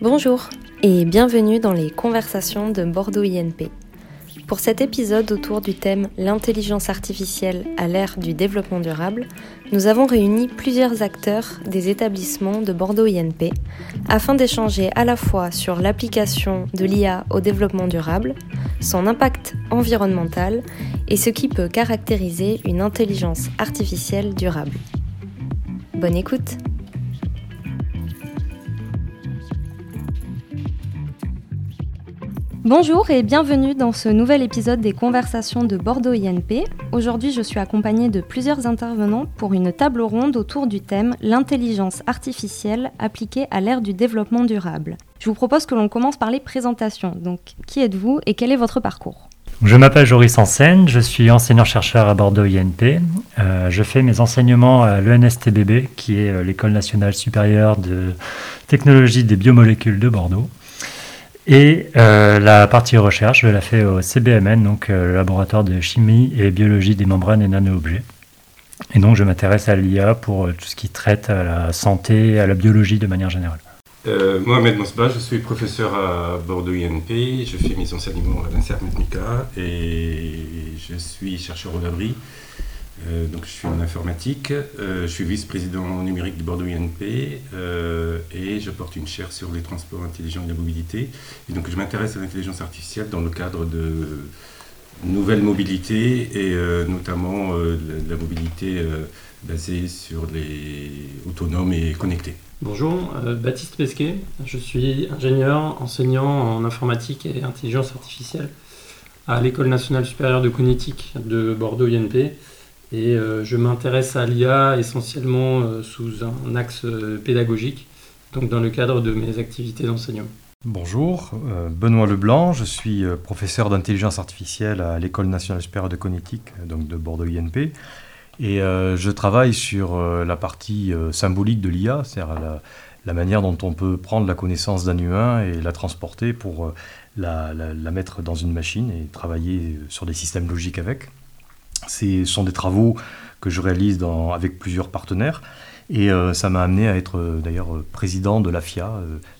Bonjour et bienvenue dans les conversations de Bordeaux INP. Pour cet épisode autour du thème L'intelligence artificielle à l'ère du développement durable, nous avons réuni plusieurs acteurs des établissements de Bordeaux INP afin d'échanger à la fois sur l'application de l'IA au développement durable, son impact environnemental et ce qui peut caractériser une intelligence artificielle durable. Bonne écoute Bonjour et bienvenue dans ce nouvel épisode des conversations de Bordeaux INP. Aujourd'hui, je suis accompagnée de plusieurs intervenants pour une table ronde autour du thème L'intelligence artificielle appliquée à l'ère du développement durable. Je vous propose que l'on commence par les présentations. Donc, qui êtes-vous et quel est votre parcours? Je m'appelle Joris Ansen, je suis enseignant-chercheur à Bordeaux INP. Euh, je fais mes enseignements à l'ENSTBB, qui est euh, l'École nationale supérieure de technologie des biomolécules de Bordeaux. Et euh, la partie recherche, je la fais au CBMN, donc le laboratoire de chimie et biologie des membranes et nano-objets. Et donc je m'intéresse à l'IA pour tout ce qui traite à la santé, à la biologie de manière générale. Euh, Mohamed Mosba, je suis professeur à Bordeaux INP, je fais mes enseignements à l'INSERM et je suis chercheur au abri euh, donc, je suis en informatique, euh, je suis vice-président numérique du Bordeaux INP euh, et je porte une chaire sur les transports intelligents et la mobilité. Et donc, je m'intéresse à l'intelligence artificielle dans le cadre de nouvelles mobilités et notamment la mobilité basée sur les autonomes et connectés. Bonjour, Baptiste Pesquet, je suis ingénieur, enseignant en informatique et intelligence artificielle à l'École nationale supérieure de cognitique de Bordeaux INP. Et euh, je m'intéresse à l'IA essentiellement euh, sous un axe euh, pédagogique, donc dans le cadre de mes activités d'enseignement. Bonjour, Benoît Leblanc, je suis professeur d'intelligence artificielle à l'École nationale supérieure de cognitique donc de Bordeaux INP. Et je travaille sur la partie symbolique de l'IA, c'est-à-dire la, manière dont on peut prendre la connaissance d'un humain et la transporter pour la, mettre dans une machine et travailler sur des systèmes logiques avec. Ce sont des travaux que je réalise avec plusieurs partenaires. Et euh, ça m'a amené à être euh, d'ailleurs euh, président de l'AFIA,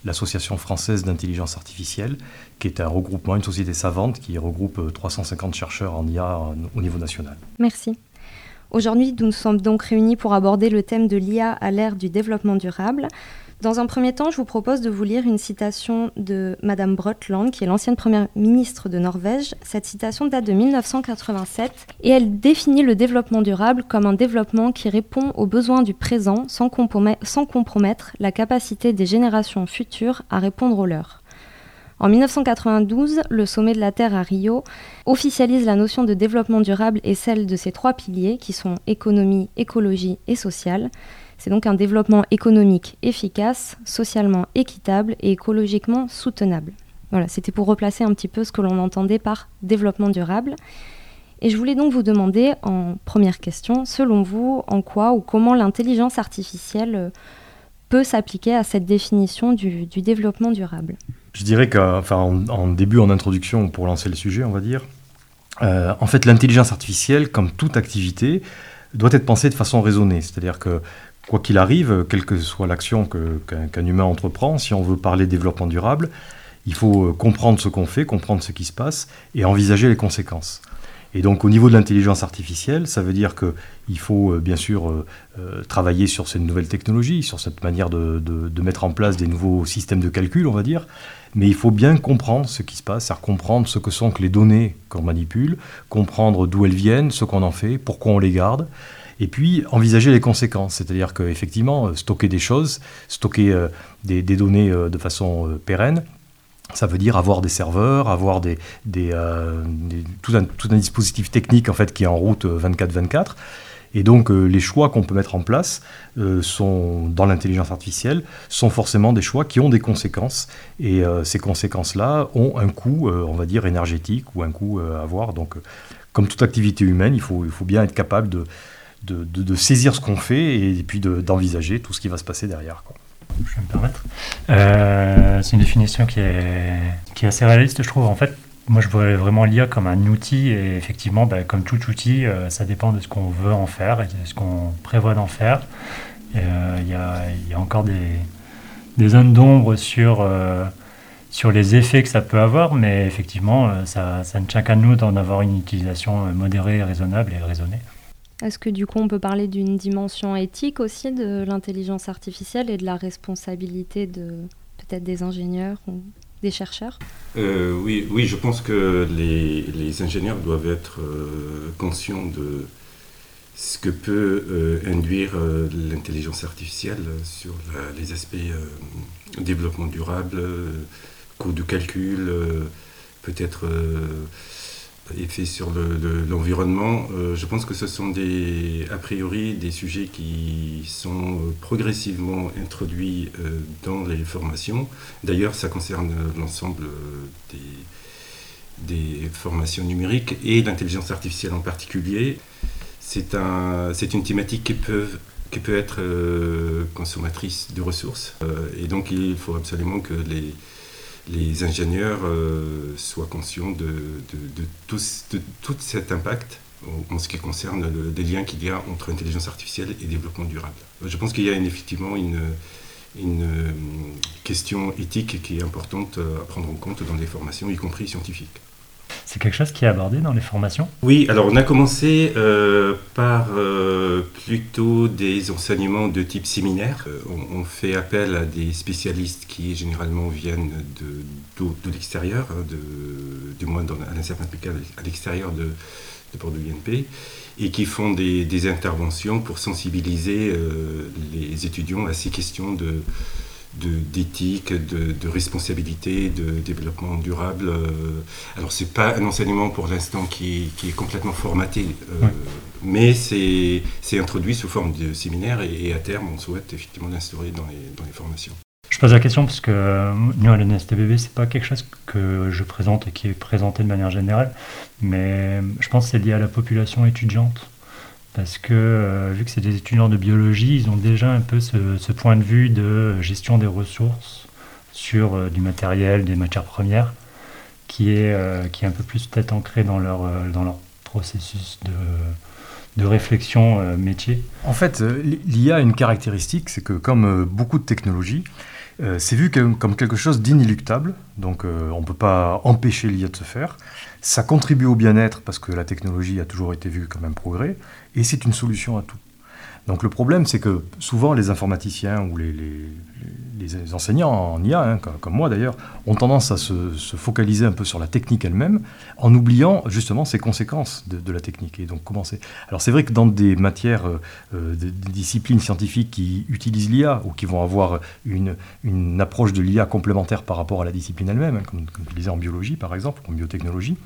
l'Association française d'intelligence artificielle, qui est un regroupement, une société savante qui regroupe 350 chercheurs en IA au niveau national. Merci. Aujourd'hui, nous sommes donc réunis pour aborder le thème de l'IA à l'ère du développement durable. Dans un premier temps, je vous propose de vous lire une citation de Madame Brundtland, qui est l'ancienne première ministre de Norvège. Cette citation date de 1987 et elle définit le développement durable comme un développement qui répond aux besoins du présent sans compromettre la capacité des générations futures à répondre aux leurs. En 1992, le sommet de la Terre à Rio officialise la notion de développement durable et celle de ses trois piliers qui sont économie, écologie et sociale. C'est donc un développement économique efficace, socialement équitable et écologiquement soutenable. Voilà, c'était pour replacer un petit peu ce que l'on entendait par développement durable. Et je voulais donc vous demander en première question, selon vous, en quoi ou comment l'intelligence artificielle euh, peut s'appliquer à cette définition du, développement durable? Je dirais qu'en en, début, en introduction, pour lancer le sujet, on va dire, euh, en fait, l'intelligence artificielle, comme toute activité, doit être pensée de façon raisonnée. C'est-à-dire que quoi qu'il arrive, quelle que soit l'action qu'un humain entreprend, si on veut parler développement durable, il faut euh, comprendre ce qu'on fait, comprendre ce qui se passe et envisager les conséquences. Et donc au niveau de l'intelligence artificielle, ça veut dire qu'il faut euh, bien sûr travailler sur ces nouvelles technologies, sur cette manière de, de, mettre en place des nouveaux systèmes de calcul, on va dire, mais il faut bien comprendre ce qui se passe, c'est-à-dire comprendre ce que sont que les données qu'on manipule, comprendre d'où elles viennent, ce qu'on en fait, pourquoi on les garde, et puis envisager les conséquences, c'est-à-dire qu'effectivement, euh, stocker des choses, stocker euh, des, données euh, de façon pérenne, ça veut dire avoir des serveurs, avoir des, tout, un, dispositif technique en fait qui est en route 24-24. Et donc les choix qu'on peut mettre en place sont, dans l'intelligence artificielle sont forcément des choix qui ont des conséquences. Et ces conséquences-là ont un coût, on va dire, énergétique ou un coût à avoir. Donc comme toute activité humaine, il faut, il faut bien être capable de, de, saisir ce qu'on fait et, puis d'envisager tout ce qui va se passer derrière. Je vais me permettre. Euh, c'est une définition qui est, qui est assez réaliste, je trouve. En fait, moi, je vois vraiment l'IA comme un outil et effectivement, bah, comme tout outil, euh, ça dépend de ce qu'on veut en faire et de ce qu'on prévoit d'en faire. Euh, il y, a, encore des, zones d'ombre sur, euh, sur les effets que ça peut avoir, mais effectivement, ça, ça ne tient qu'à nous d'en avoir une utilisation modérée, raisonnable et raisonnée. Est-ce que du coup on peut parler d'une dimension éthique aussi de l'intelligence artificielle et de la responsabilité de peut-être des ingénieurs ou des chercheurs? Euh, oui, oui, je pense que les, ingénieurs doivent être euh, conscients de ce que peut euh, induire l'intelligence artificielle sur les aspects développement durable, coût de calcul, peut-être effet sur l'environnement, euh, je pense que ce sont des, a priori des sujets qui sont progressivement introduits euh, dans les formations. D'ailleurs, ça concerne l'ensemble des, formations numériques et l'intelligence artificielle en particulier. C'est un, une thématique qui peut, être euh, consommatrice de ressources. et donc, il faut absolument que les les ingénieurs euh, soient conscients de, tout, cet impact en ce qui concerne le, des liens qu'il y a entre intelligence artificielle et développement durable. Je pense qu'il y a effectivement une, euh, question éthique qui est importante à prendre en compte dans les formations, y compris scientifiques. C'est quelque chose qui est abordé dans les formations? Oui, alors on a commencé euh, par euh, plutôt des enseignements de type séminaire. Euh, on, fait appel à des spécialistes qui généralement viennent de, de, l'extérieur, hein, du moins dans, à l'incertain à l'extérieur de, de Bordeaux INP, et qui font des interventions pour sensibiliser les étudiants à ces questions de d'éthique, de, de, responsabilité, de développement durable. Euh, alors c'est pas un enseignement pour l'instant qui, qui, est complètement formaté, euh, mais c'est introduit sous forme de séminaire et, à terme on souhaite effectivement l'instaurer dans les, dans les, formations. Je pose la question parce que euh, nous à l'NSTBB c'est pas quelque chose que je présente et qui est présenté de manière générale, mais je pense que c'est lié à la population étudiante parce que euh, vu que c'est des étudiants de biologie, ils ont déjà un peu ce, point de vue de gestion des ressources sur euh, du matériel, des matières premières, qui est, euh, qui est un peu plus peut-être ancré dans leur, dans leur processus de, de réflexion métier. En fait, l'IA a une caractéristique, c'est que comme beaucoup de technologies, c'est vu comme quelque chose d'inéluctable, donc on ne peut pas empêcher l'IA de se faire. Ça contribue au bien-être parce que la technologie a toujours été vue comme un progrès, et c'est une solution à tout. Donc le problème, c'est que souvent les informaticiens ou les, enseignants en IA, hein, comme, moi d'ailleurs, ont tendance à se, focaliser un peu sur la technique elle-même, en oubliant justement ses conséquences de, la technique. Et donc. Alors c'est vrai que dans des matières, euh, euh, des, disciplines scientifiques qui utilisent l'IA ou qui vont avoir une, approche de l'IA complémentaire par rapport à la discipline elle-même, hein, comme, comme tu disais en biologie par exemple, en biotechnologie,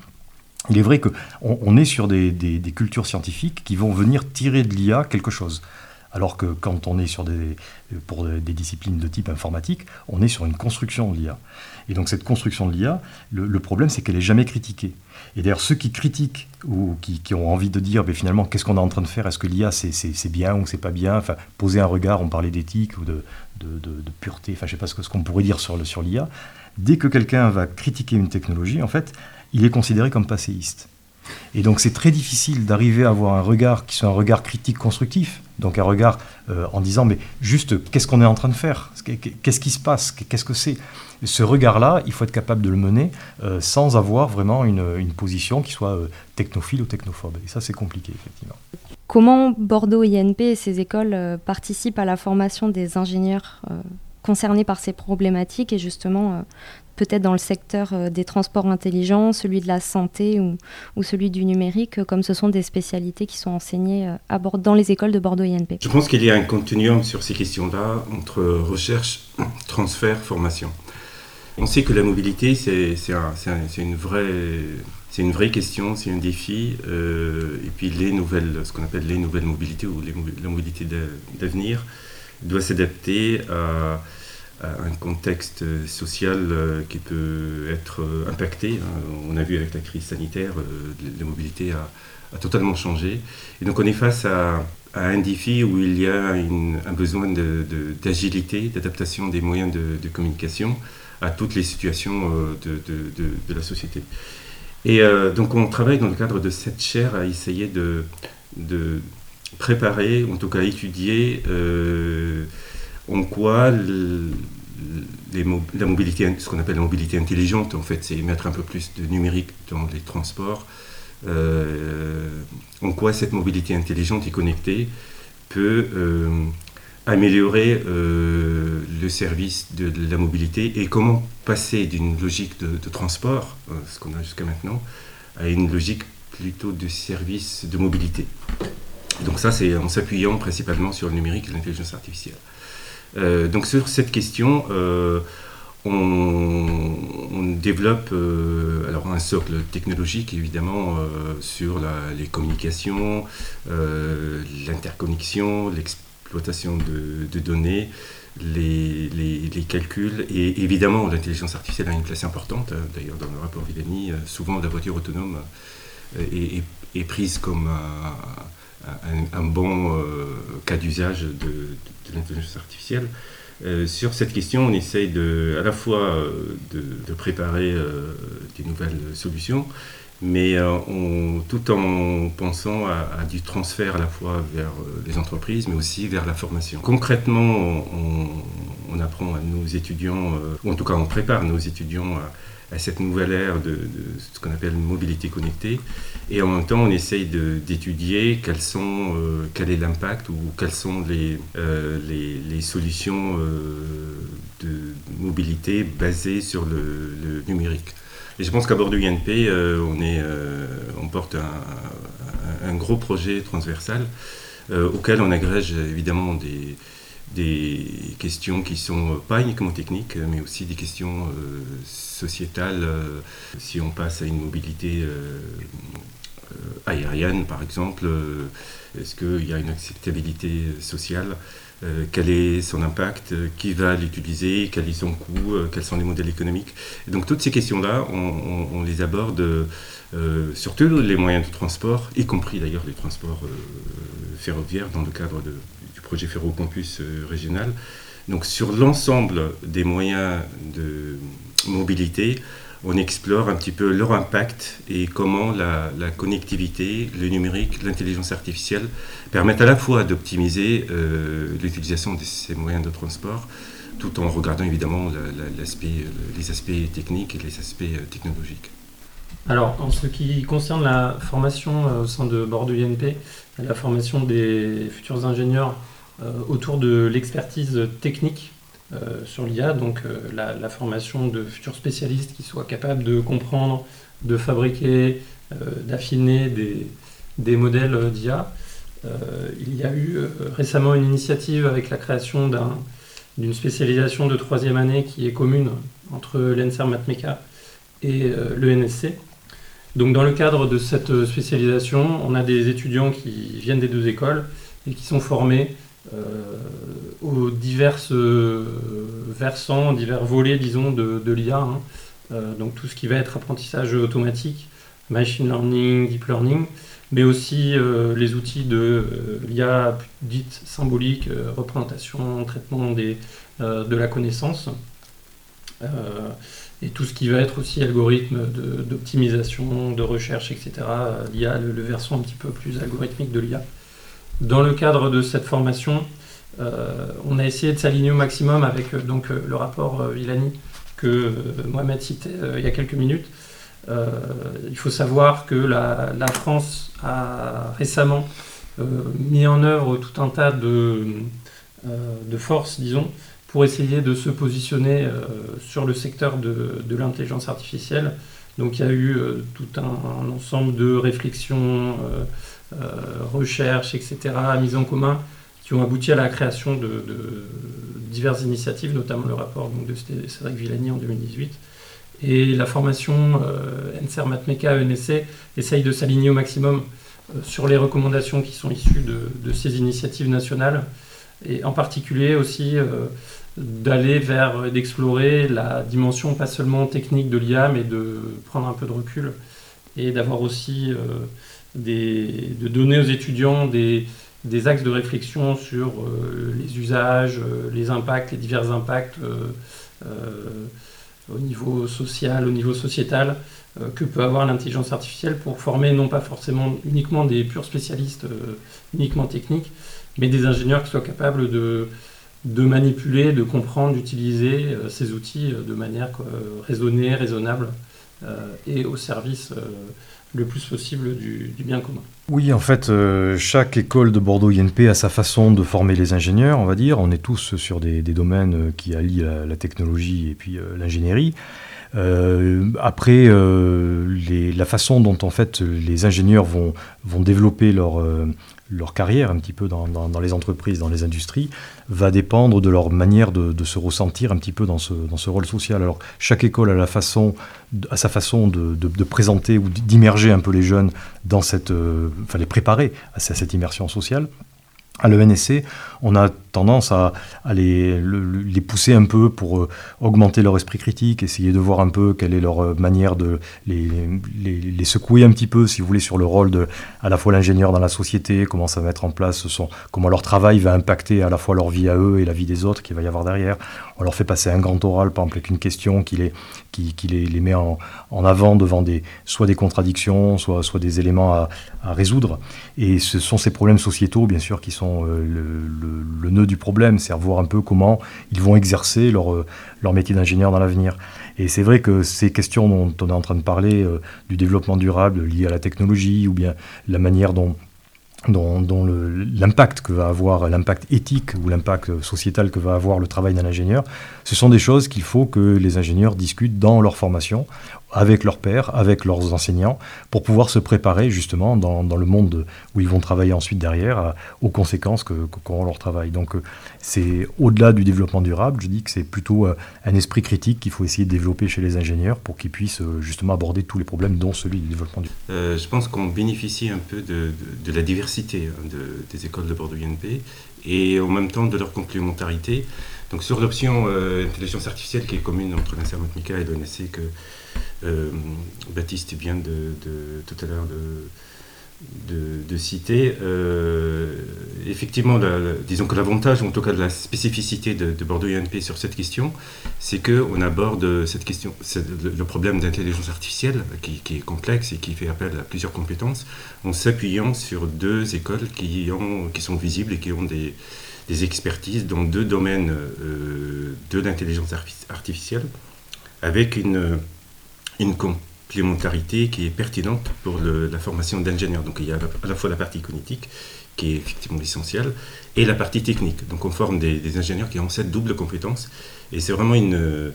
il est vrai qu'on on est sur des, cultures scientifiques qui vont venir tirer de l'IA quelque chose. Alors que quand on est sur des, pour des disciplines de type informatique, on est sur une construction de l'IA. Et donc cette construction de l'IA, le, problème c'est qu'elle n'est jamais critiquée. Et d'ailleurs ceux qui critiquent ou qui, ont envie de dire mais finalement qu'est-ce qu'on est en train de faire? Est-ce que l'IA c'est bien ou c'est pas bien? Poser un regard, on parlait d'éthique ou de, pureté, enfin je sais pas ce qu'on pourrait dire sur l'IA. Dès que quelqu'un va critiquer une technologie, en fait, il est considéré comme passéiste. Et donc c'est très difficile d'arriver à avoir un regard qui soit un regard critique constructif, donc un regard euh, en disant mais juste qu'est-ce qu'on est en train de faire? Qu'est-ce qui se passe? Qu'est-ce que c'est? Ce regard-là, il faut être capable de le mener euh, sans avoir vraiment une, position qui soit euh, technophile ou technophobe. Et ça c'est compliqué effectivement. Comment Bordeaux INP et ses écoles participent à la formation des ingénieurs concernés par ces problématiques et justement peut-être dans le secteur euh, des transports intelligents, celui de la santé ou, celui du numérique, comme ce sont des spécialités qui sont enseignées euh, dans les écoles de Bordeaux INP. Je pense qu'il y a un continuum sur ces questions-là entre recherche, transfert, formation. On sait que la mobilité, c'est une vraie c'est une vraie question, c'est un défi. Euh, et puis les nouvelles, ce qu'on appelle les nouvelles mobilités ou la mobilité d'avenir doit s'adapter à, un contexte social euh, qui peut être euh, impacté. Hein. On a vu avec la crise sanitaire, euh, la mobilité a, totalement changé. Et donc on est face à, un défi où il y a un besoin d'agilité, d'adaptation des moyens de, communication à toutes les situations de, la société. Et donc on travaille dans le cadre de cette chaire à essayer de préparer, en tout cas étudier en quoi la mobilité, ce qu'on appelle la mobilité intelligente, en fait, c'est mettre un peu plus de numérique dans les transports. Euh, en quoi cette mobilité intelligente et connectée peut euh, améliorer euh, le service de, la mobilité et comment passer d'une logique de, de transport, ce qu'on a jusqu'à maintenant, à une logique plutôt de service de mobilité. Donc ça, c'est en s'appuyant principalement sur le numérique et l'intelligence artificielle. Euh, donc sur cette question, euh, on, développe euh, alors un socle technologique évidemment sur les communications, l'interconnexion, l'exploitation de, données, les, calculs et évidemment l'intelligence artificielle a une place importante. D'ailleurs dans le rapport Villani, souvent la voiture autonome est, prise comme un, bon cas d'usage de, de l'intelligence artificielle. Euh, sur cette question, on essaye de, à la fois euh, de, préparer euh, des nouvelles solutions, mais tout en pensant à, du transfert à la fois vers les entreprises, mais aussi vers la formation. Concrètement, on, apprend à nos étudiants, ou en tout cas on prépare nos étudiants à, à cette nouvelle ère de, ce qu'on appelle mobilité connectée. Et en même temps, on essaye d'étudier quels sont, euh, quel est l'impact ou quelles sont les, euh, les, solutions euh, de mobilité basées sur le, numérique. Et je pense qu'à bord du INP, on, est, on porte un, un, gros projet transversal auquel on agrège évidemment des, des questions qui sont pas uniquement techniques, mais aussi des questions euh, sociétales. Euh, si on passe à une mobilité euh, aérienne, par exemple, est-ce qu'il y a une acceptabilité sociale quel est son impact, qui va l'utiliser, quel est son coût, quels sont les modèles économiques. donc toutes ces questions-là, on, les aborde surtout les moyens de transport, y compris d'ailleurs les transports ferroviaires dans le cadre de, projet Ferrocampus euh, régional. Donc sur l'ensemble des moyens de mobilité, on explore un petit peu leur impact et comment la, connectivité, le numérique, l'intelligence artificielle permettent à la fois d'optimiser euh, l'utilisation de ces moyens de transport, tout en regardant évidemment l'aspect, les aspects techniques et les aspects euh, technologiques. Alors, en ce qui concerne la formation au sein de Bordeaux INP, la formation des futurs ingénieurs euh, autour de l'expertise technique euh, sur l'IA, donc euh, la, formation de futurs spécialistes qui soient capables de comprendre, de fabriquer, d'affiner des, modèles d'IA. il y a eu récemment une initiative avec la création d'une spécialisation de troisième année qui est commune entre l'ENSER Matmeca et l'ENSC. Donc dans le cadre de cette spécialisation, on a des étudiants qui viennent des deux écoles et qui sont formés euh, aux divers euh, versants, divers volets, disons, de, l'IA. Hein. Euh, donc tout ce qui va être apprentissage automatique, machine learning, deep learning, mais aussi les outils de l'IA dite symbolique, représentation, traitement des, de la connaissance, et tout ce qui va être aussi algorithme d'optimisation, de, recherche, etc. L'IA, le, le, versant un petit peu plus algorithmique de l'IA. Dans le cadre de cette formation, euh, on a essayé de s'aligner au maximum avec euh, donc, euh, le rapport Villani que Mohamed citait il y a quelques minutes. il faut savoir que la, France a récemment mis en œuvre tout un tas de, de forces, disons, pour essayer de se positionner sur le secteur de, l'intelligence artificielle. Donc il y a eu tout un, ensemble de réflexions, recherche, etc., mise en commun, qui ont abouti à la création de, diverses initiatives, notamment le rapport de Cédric Villani en 2018. Et la formation euh, NCR Matmeca ENSC essaye de s'aligner au maximum euh, sur les recommandations qui sont issues de, ces initiatives nationales, et en particulier aussi d'aller vers, d'explorer la dimension pas seulement technique de l'IA, mais de prendre un peu de recul et d'avoir aussi de donner aux étudiants des, axes de réflexion sur euh, les usages, euh, les impacts, les divers impacts euh, au niveau social, au niveau sociétal, que peut avoir l'intelligence artificielle pour former non pas forcément uniquement des purs spécialistes uniquement techniques, mais des ingénieurs qui soient capables de, de manipuler, de comprendre, d'utiliser ces outils de manière raisonnée, raisonnable et au service le plus possible du, bien commun. Oui, en fait, euh, chaque école de Bordeaux INP a sa façon de former les ingénieurs, on va dire. On est tous sur des, domaines euh, qui allient la, technologie et puis euh, l'ingénierie. après, la façon dont en fait les ingénieurs vont, vont développer leur, leur carrière un petit peu dans, les entreprises, dans les industries, va dépendre de leur manière de, se ressentir un petit peu dans ce, dans ce, rôle social. Alors chaque école a, la façon, a sa façon de, présenter ou d'immerger un peu les jeunes dans cette, euh, enfin les préparer à cette immersion sociale à l'ENSC, on a tendance à, les, pousser un peu pour euh, augmenter leur esprit critique, essayer de voir un peu quelle est leur euh, manière de les, secouer un petit peu, si vous voulez, sur le rôle de à la fois l'ingénieur dans la société, comment ça va mettre en place, comment leur travail va impacter à la fois leur vie à eux et la vie des autres qu'il va y avoir derrière. On leur fait passer un grand oral, par exemple, avec une question qui les, met en, avant devant des, soit des contradictions, soit, des éléments à, à résoudre. Et ce sont ces problèmes sociétaux, bien sûr, qui sont euh, le, le, nœud du problème, c'est à voir un peu comment ils vont exercer leur, euh, leur métier d'ingénieur dans l'avenir. Et c'est vrai que ces questions dont on est en train de parler, euh, du développement durable lié à la technologie, ou bien la manière dont dont, l'impact que va avoir, l'impact éthique ou l'impact sociétal que va avoir le travail d'un ingénieur, ce sont des choses qu'il faut que les ingénieurs discutent dans leur formation, avec leurs pairs, avec leurs enseignants, pour pouvoir se préparer justement dans, le monde où ils vont travailler ensuite derrière, aux conséquences que, qu'auront leur travail. Donc euh, c'est au-delà du développement durable, je dis que c'est plutôt euh, un esprit critique qu'il faut essayer de développer chez les ingénieurs pour qu'ils puissent euh, justement aborder tous les problèmes, dont celui du développement durable. je pense qu'on bénéficie un peu de, la diversité hein, des écoles de Bordeaux-INP et en même temps de leur complémentarité. Donc sur l'option intelligence artificielle qui est commune entre l'INSERM et l'ONSC euh, Baptiste vient de, tout à l'heure de, citer. Euh, effectivement, disons que l'avantage, en tout cas de la spécificité de, Bordeaux INP sur cette question, c'est qu'on aborde cette question, le problème d'intelligence artificielle qui, est complexe et qui fait appel à plusieurs compétences, en s'appuyant sur deux écoles qui, ont, qui sont visibles et qui ont des, expertises dans deux domaines euh, de l'intelligence artificielle, avec une une complémentarité qui est pertinente pour la formation d'ingénieurs. Donc il y a à la fois la partie cognitive, qui est effectivement essentielle, et la partie technique. Donc on forme des, ingénieurs qui ont cette double compétence, et c'est vraiment une,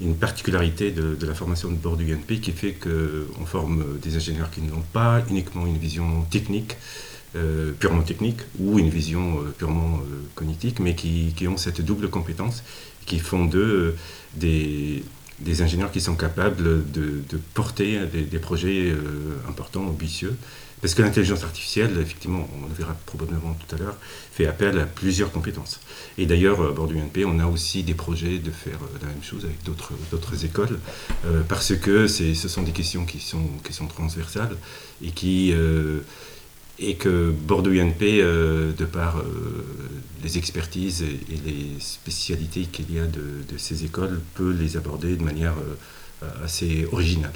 une particularité de, la formation de bord du UNP qui fait qu'on forme des ingénieurs qui n'ont pas uniquement une vision technique, euh, purement technique, ou une vision euh, purement euh, cognitive, mais qui, qui, ont cette double compétence, qui font d'eux des des ingénieurs qui sont capables de, porter des, projets euh, importants, ambitieux. Parce que l'intelligence artificielle, effectivement, on le verra probablement tout à l'heure, fait appel à plusieurs compétences. Et d'ailleurs, à bord du UNP, on a aussi des projets de faire euh, la même chose avec d'autres écoles, euh, parce que ce sont des questions qui sont, qui sont transversales et qui et que Bordeaux UNP, euh, de par euh, les expertises et, les spécialités qu'il y a de, ces écoles, peut les aborder de manière euh, assez originale.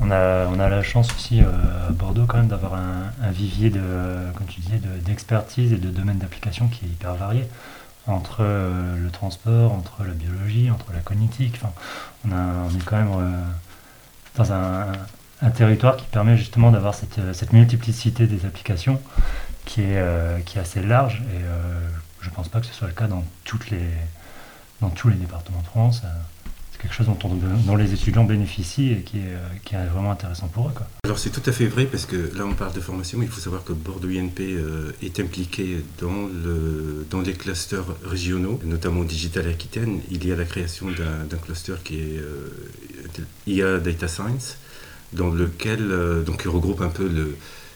On a, on a la chance aussi à Bordeaux quand même d'avoir un, vivier de, comme tu disais, d'expertise et de domaines d'application qui est hyper varié entre le transport, entre la biologie, entre la cognitique. Enfin, on, est quand même dans un, un territoire qui permet justement d'avoir cette, euh, multiplicité des applications qui est, euh, assez large et euh, je ne pense pas que ce soit le cas dans, tous les départements de France. C'est quelque chose dont, les étudiants bénéficient et qui est, qui est vraiment intéressant pour eux. Alors c'est tout à fait vrai parce que là on parle de formation, il faut savoir que Bordeaux INP est impliqué dans, le, dans les clusters régionaux, notamment Digital Aquitaine. Il y a la création d'un cluster qui est IA Data Science dans lequel euh, donc, il regroupe un peu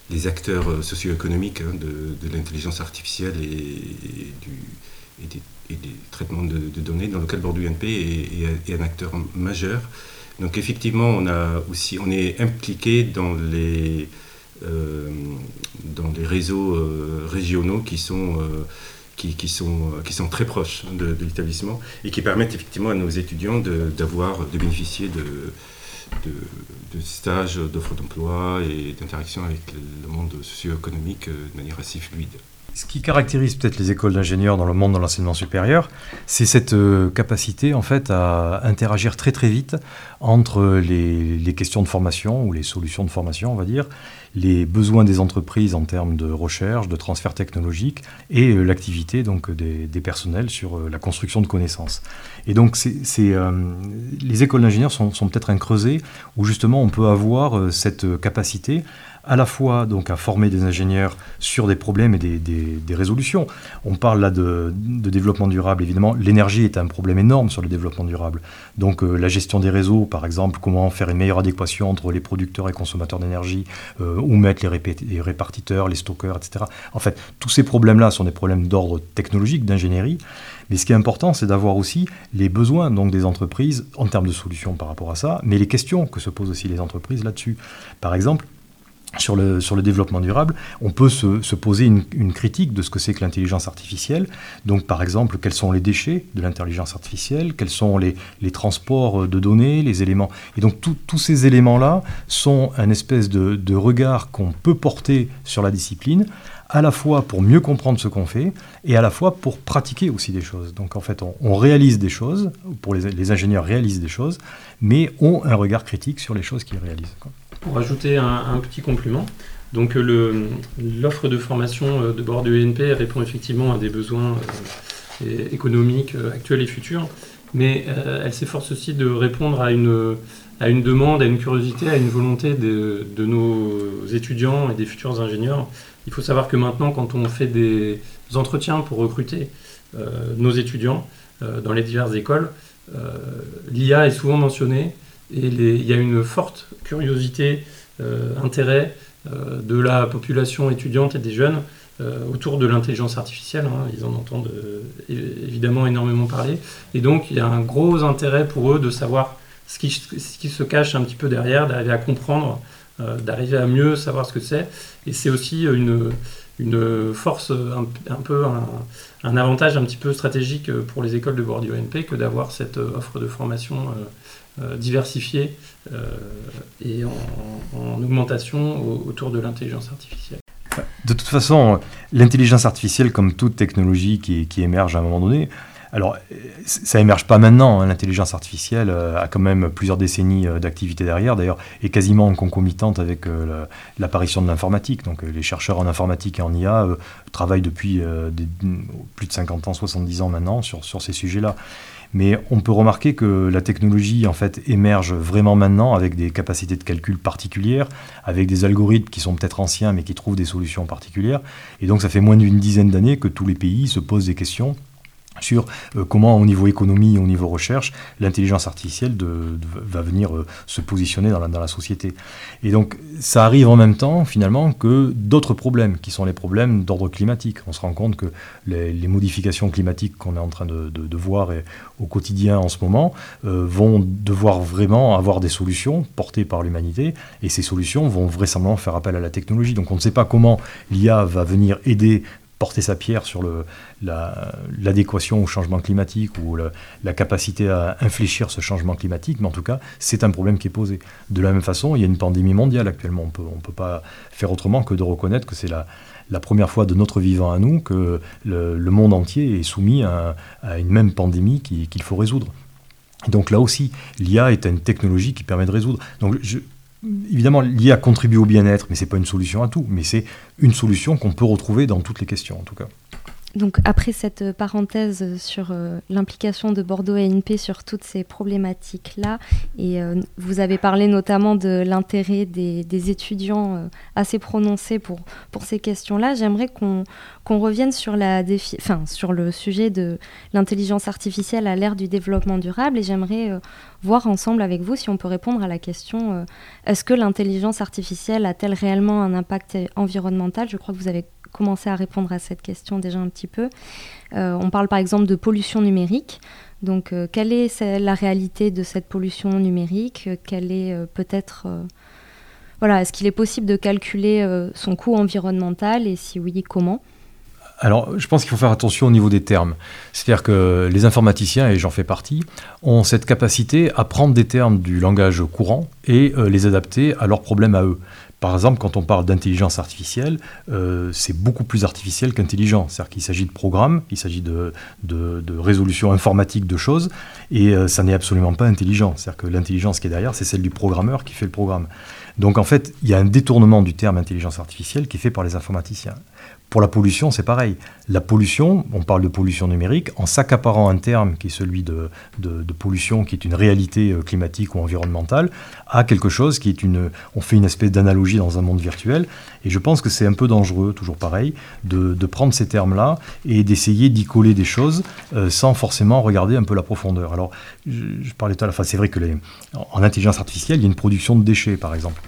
les acteurs euh, socio-économiques hein, de, l'intelligence artificielle et, des, traitements de, données, dans lequel Bordeaux UNP est, un acteur majeur. Donc effectivement, on, a aussi, on est impliqué dans les, euh, dans les réseaux régionaux qui sont qui, sont, qui sont très proches de, l'établissement et qui permettent effectivement à nos étudiants d'avoir, de, bénéficier de, de, stages, d'offres d'emploi et d'interaction avec le monde socio-économique de manière assez fluide. Ce qui caractérise peut-être les écoles d'ingénieurs dans le monde de l'enseignement supérieur, c'est cette euh, capacité en fait à interagir très très vite entre les, questions de formation ou les solutions de formation, on va dire, les besoins des entreprises en termes de recherche, de transfert technologique et euh, l'activité donc des, personnels sur euh, la construction de connaissances. Et donc les écoles d'ingénieurs sont peut-être un creuset où justement on peut avoir cette capacité à la fois donc à former des ingénieurs sur des problèmes et des, résolutions. On parle là de, développement durable, évidemment. L'énergie est un problème énorme sur le développement durable. Donc euh, la gestion des réseaux, par exemple, comment faire une meilleure adéquation entre les producteurs et consommateurs d'énergie, euh, où mettre les, les, répartiteurs, les stockeurs, etc. En fait, tous ces problèmes-là sont des problèmes d'ordre technologique, d'ingénierie. Mais ce qui est important, c'est d'avoir aussi les besoins donc, des entreprises en termes de solutions par rapport à ça, mais les questions que se posent aussi les entreprises là-dessus. Par exemple, sur le, sur le développement durable, on peut se, se poser une, critique de ce que c'est que l'intelligence artificielle. Donc, par exemple, quels sont les déchets de l'intelligence artificielle, quels sont les, les, transports de données, les éléments. Et donc, tous ces éléments-là sont un espèce de, de regard qu'on peut porter sur la discipline, à la fois pour mieux comprendre ce qu'on fait et à la fois pour pratiquer aussi des choses. Donc, en fait, on, réalise des choses, pour les, les, ingénieurs réalisent des choses, mais ont un regard critique sur les choses qu'ils réalisent. Pour ajouter un, petit complément, donc l'offre de formation euh, de bord de l'ENP répond effectivement à des besoins euh, économiques euh, actuels et futurs, mais elle s'efforce aussi de répondre à une, à une demande, à une curiosité, à une volonté de, de, nos étudiants et des futurs ingénieurs. Il faut savoir que maintenant, quand on fait des entretiens pour recruter nos étudiants dans les diverses écoles, l'IA est souvent mentionnée et il y a une forte curiosité, euh, intérêt euh, de la population étudiante et des jeunes euh, autour de l'intelligence artificielle. Hein. ils en entendent évidemment énormément parler. Et donc, il y a un gros intérêt pour eux de savoir ce qui, ce qui se cache un petit peu derrière, d'arriver à comprendre, d'arriver à mieux savoir ce que c'est. Et c'est aussi une, une force, un, peu un, avantage un petit peu stratégique pour les écoles de Bordeaux NP que d'avoir cette offre de formation diversifiée euh, et en, augmentation autour de l'intelligence artificielle. De toute façon, l'intelligence artificielle, comme toute technologie qui, émerge à un moment donné, alors, ça émerge pas maintenant. Hein. L'intelligence artificielle euh, a quand même plusieurs décennies d'activité derrière, d'ailleurs, et quasiment concomitante avec l'apparition de l'informatique. Donc, les chercheurs en informatique et en IA travaillent depuis plus de 50 ans, 70 ans maintenant sur ces sujets-là. Mais on peut remarquer que la technologie émerge vraiment maintenant avec des capacités de calcul particulières, avec des algorithmes qui sont peut-être anciens mais qui trouvent des solutions particulières. Et donc ça fait moins d'une dizaine d'années que tous les pays se posent des questions sur euh, comment au niveau économie, au niveau recherche, l'intelligence artificielle va venir euh, se positionner dans la, société. Et donc ça arrive en même temps finalement que d'autres problèmes, qui sont les problèmes d'ordre climatique. On se rend compte que les, modifications climatiques qu'on est en train de, voir au quotidien en ce moment euh, vont devoir vraiment avoir des solutions portées par l'humanité, et ces solutions vont vraisemblablement faire appel à la technologie. Donc on ne sait pas comment l'IA va venir aider porter sa pierre sur l'adéquation au changement climatique ou la, capacité à infléchir ce changement climatique, mais en tout cas, c'est un problème qui est posé. De la même façon, il y a une pandémie mondiale actuellement. On peut, ne peut pas faire autrement que de reconnaître que c'est la, la première fois de notre vivant à nous que le, monde entier est soumis à, une même pandémie qu'il faut résoudre. donc là aussi, l'IA est une technologie qui permet de résoudre. Donc je, évidemment, l'IA contribue au bien-être, mais ce n'est pas une solution à tout, mais c'est une solution qu'on peut retrouver dans toutes les questions en tout cas. Donc après cette parenthèse sur euh, l'implication de Bordeaux ANP sur toutes ces problématiques-là, et euh, vous avez parlé notamment de l'intérêt des, étudiants euh, assez prononcé pour, pour ces questions-là, j'aimerais qu'on revienne sur, la sur le sujet de l'intelligence artificielle à l'ère du développement durable, et j'aimerais voir ensemble avec vous si on peut répondre à la question est-ce que l'intelligence artificielle a-t-elle réellement un impact environnemental? Je crois que vous avez commencer à répondre à cette question déjà un petit peu. Euh, on parle par exemple de pollution numérique. Donc, euh, quelle est la réalité de cette pollution numérique? Quelle est euh, peut-être voilà, est-ce qu'il est possible de calculer son coût environnemental et si oui, comment? Alors, je pense qu'il faut faire attention au niveau des termes. C'est-à-dire que les informaticiens, et j'en fais partie, ont cette capacité à prendre des termes du langage courant et euh, les adapter à leurs problèmes à eux. Par exemple, quand on parle d'intelligence artificielle, euh, c'est beaucoup plus artificiel qu'intelligent. C'est-à-dire qu'il s'agit de programmes, il s'agit de, résolution informatique de choses, et euh, ça n'est absolument pas intelligent. C'est-à-dire que l'intelligence qui est derrière, c'est celle du programmeur qui fait le programme. Donc en fait, il y a un détournement du terme intelligence artificielle qui est fait par les informaticiens. Pour la pollution, c'est pareil. La pollution, on parle de pollution numérique, en s'accaparant un terme qui est celui de, pollution, qui est une réalité euh, climatique ou environnementale, à quelque chose qui est une... On fait une espèce d'analogie dans un monde virtuel, et je pense que c'est un peu dangereux, toujours pareil, de, prendre ces termes-là et d'essayer d'y coller des choses euh, sans forcément regarder un peu la profondeur. Alors, je, parlais tout à l'heure, c'est vrai que en intelligence artificielle, il y a une production de déchets, par exemple.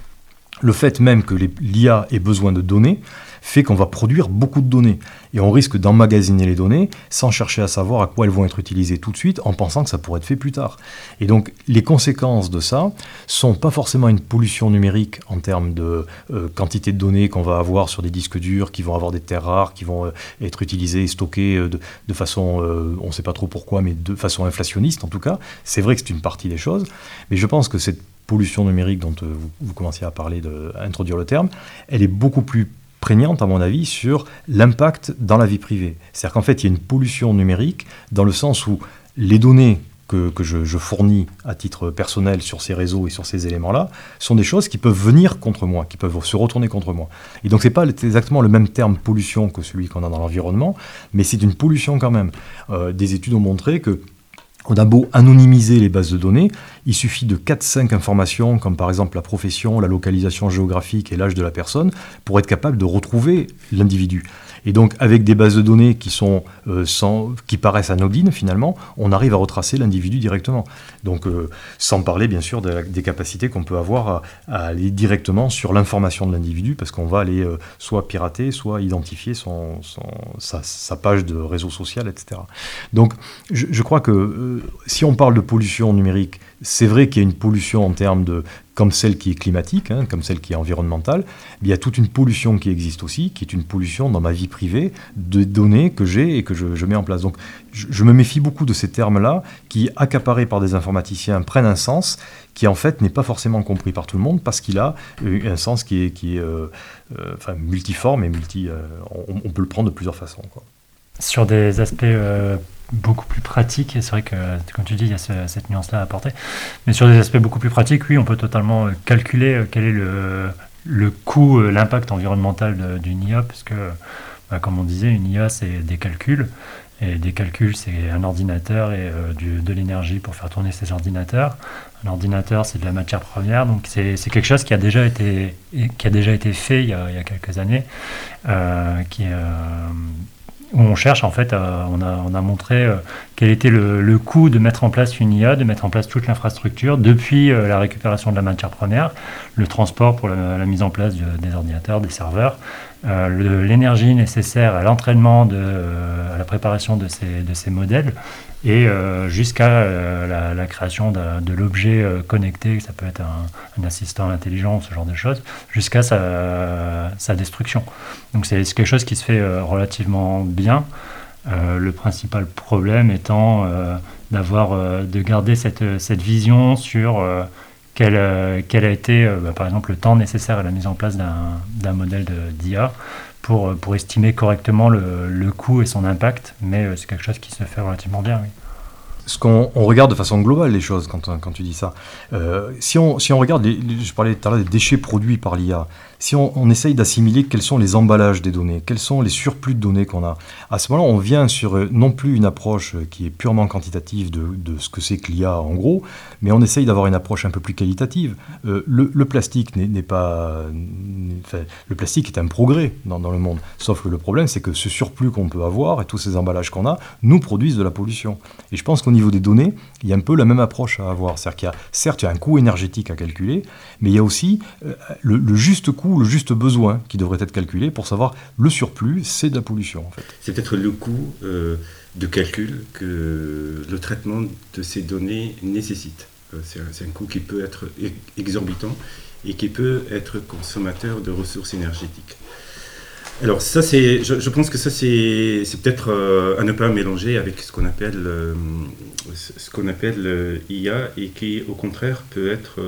Le fait même que l'IA ait besoin de données, fait qu'on va produire beaucoup de données. Et on risque d'emmagasiner les données sans chercher à savoir à quoi elles vont être utilisées tout de suite en pensant que ça pourrait être fait plus tard. Et donc les conséquences de ça sont pas forcément une pollution numérique en termes de euh, quantité de données qu'on va avoir sur des disques durs qui vont avoir des terres rares, qui vont euh, être utilisées et stockées euh, de, façon, on ne sait pas trop pourquoi, mais de façon inflationniste en tout cas. C'est vrai que c'est une partie des choses, mais je pense que cette pollution numérique dont vous, vous commenciez à parler, de, à introduire le terme, elle est beaucoup plus prégnante, à mon avis, sur l'impact dans la vie privée. C'est-à-dire qu'en fait, il y a une pollution numérique dans le sens où les données que, je, fournis à titre personnel sur ces réseaux et sur ces éléments-là sont des choses qui peuvent venir contre moi, qui peuvent se retourner contre moi. Et donc, ce n'est pas exactement le même terme pollution que celui qu'on a dans l'environnement, mais c'est une pollution quand même. Euh, des études ont montré que on a beau anonymiser les bases de données, il suffit de 4-5 informations, comme par exemple la profession, la localisation géographique et l'âge de la personne, pour être capable de retrouver l'individu. Et donc, avec des bases de données qui, sont, euh, sans, qui paraissent anodines, finalement, on arrive à retracer l'individu directement. Donc, euh, sans parler, bien sûr, des capacités qu'on peut avoir à, aller directement sur l'information de l'individu, parce qu'on va aller euh, soit pirater, soit identifier sa, page de réseau social, etc. Donc, je crois que si on parle de pollution numérique, c'est vrai qu'il y a une pollution en termes de, comme celle qui est climatique, hein, comme celle qui est environnementale, il y a toute une pollution qui existe aussi, qui est une pollution dans ma vie privée de données que j'ai et que je, mets en place. Donc je, me méfie beaucoup de ces termes-là qui, accaparés par des informaticiens, prennent un sens qui en fait n'est pas forcément compris par tout le monde parce qu'il a euh, un sens qui est, qui est euh, euh, enfin, multiforme et multi, on, peut le prendre de plusieurs façons. Sur des aspects beaucoup plus pratique. Et c'est vrai que, comme tu dis, il y a cette nuance-là à apporter. Mais sur des aspects beaucoup plus pratiques, oui, on peut totalement euh, calculer euh, quel est le, le coût, euh, l'impact environnemental d'une IA, parce que, bah, comme on disait, une IA, c'est des calculs. Et des calculs, c'est un ordinateur et de l'énergie pour faire tourner ces ordinateurs. Un ordinateur, c'est de la matière première. Donc, c'est quelque chose qui a déjà été, qui a déjà été fait il y a, quelques années, qui on cherche, en fait, on, a, on, a, montré euh, quel était le, coût de mettre en place une IA, de mettre en place toute l'infrastructure, depuis euh, la récupération de la matière première, le transport pour la, mise en place des ordinateurs, des serveurs, euh, l'énergie nécessaire à l'entraînement, à la préparation de ces modèles, et euh, jusqu'à euh, la, création de, l'objet euh, connecté, ça peut être un, assistant intelligent, ce genre de choses, jusqu'à sa, destruction. Donc c'est quelque chose qui se fait relativement bien. le principal problème étant d'avoir, de garder cette, vision sur quel, quel, a été, bah, par exemple, le temps nécessaire à la mise en place d'un modèle d'IA pour, pour estimer correctement le, coût et son impact, mais euh, c'est quelque chose qui se fait relativement bien, oui on regarde de façon globale les choses quand, tu dis ça. Euh, si, on, si on regarde, je parlais tout à l'heure des déchets produits par l'IA, si on, essaye d'assimiler quels sont les emballages des données, quels sont les surplus de données qu'on a, à ce moment-là, on vient sur euh, non plus une approche euh, qui est purement quantitative de, ce que c'est que l'IA en gros, mais on essaye d'avoir une approche un peu plus qualitative. Euh, le, plastique n'est pas... le plastique est un progrès dans, le monde, sauf que le problème, c'est que ce surplus qu'on peut avoir et tous ces emballages qu'on a nous produisent de la pollution. Et je pense qu'au niveau des données, il y a un peu la même approche à avoir. C'est-à-dire qu'il y a, certes, il y a un coût énergétique à calculer, mais il y a aussi le juste coût le juste besoin qui devrait être calculé pour savoir le surplus, c'est de la pollution. C'est peut-être le coût euh, de calcul que le traitement de ces données nécessite. Euh, c'est un, coût qui peut être exorbitant et qui peut être consommateur de ressources énergétiques. Alors ça c'est, je, pense que ça c'est, peut-être euh, à ne pas mélanger avec ce qu'on appelle, euh, ce appelle IA et qui au contraire peut être,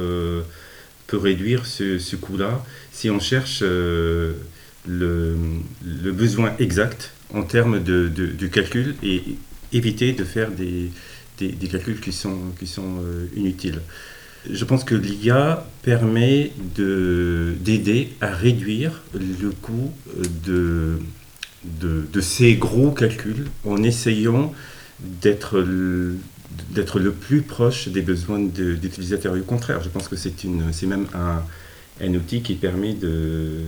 réduire ce, coût-là si on cherche le, le, besoin exact en termes de, de, calcul et éviter de faire des, des, calculs qui sont, qui sont inutiles. Je pense que l'IA permet d'aider à réduire le coût de, de, ces gros calculs en essayant d'être d'être le plus proche des besoins d'utilisateurs. Au contraire, je pense que c'est même un, un, outil qui permet de,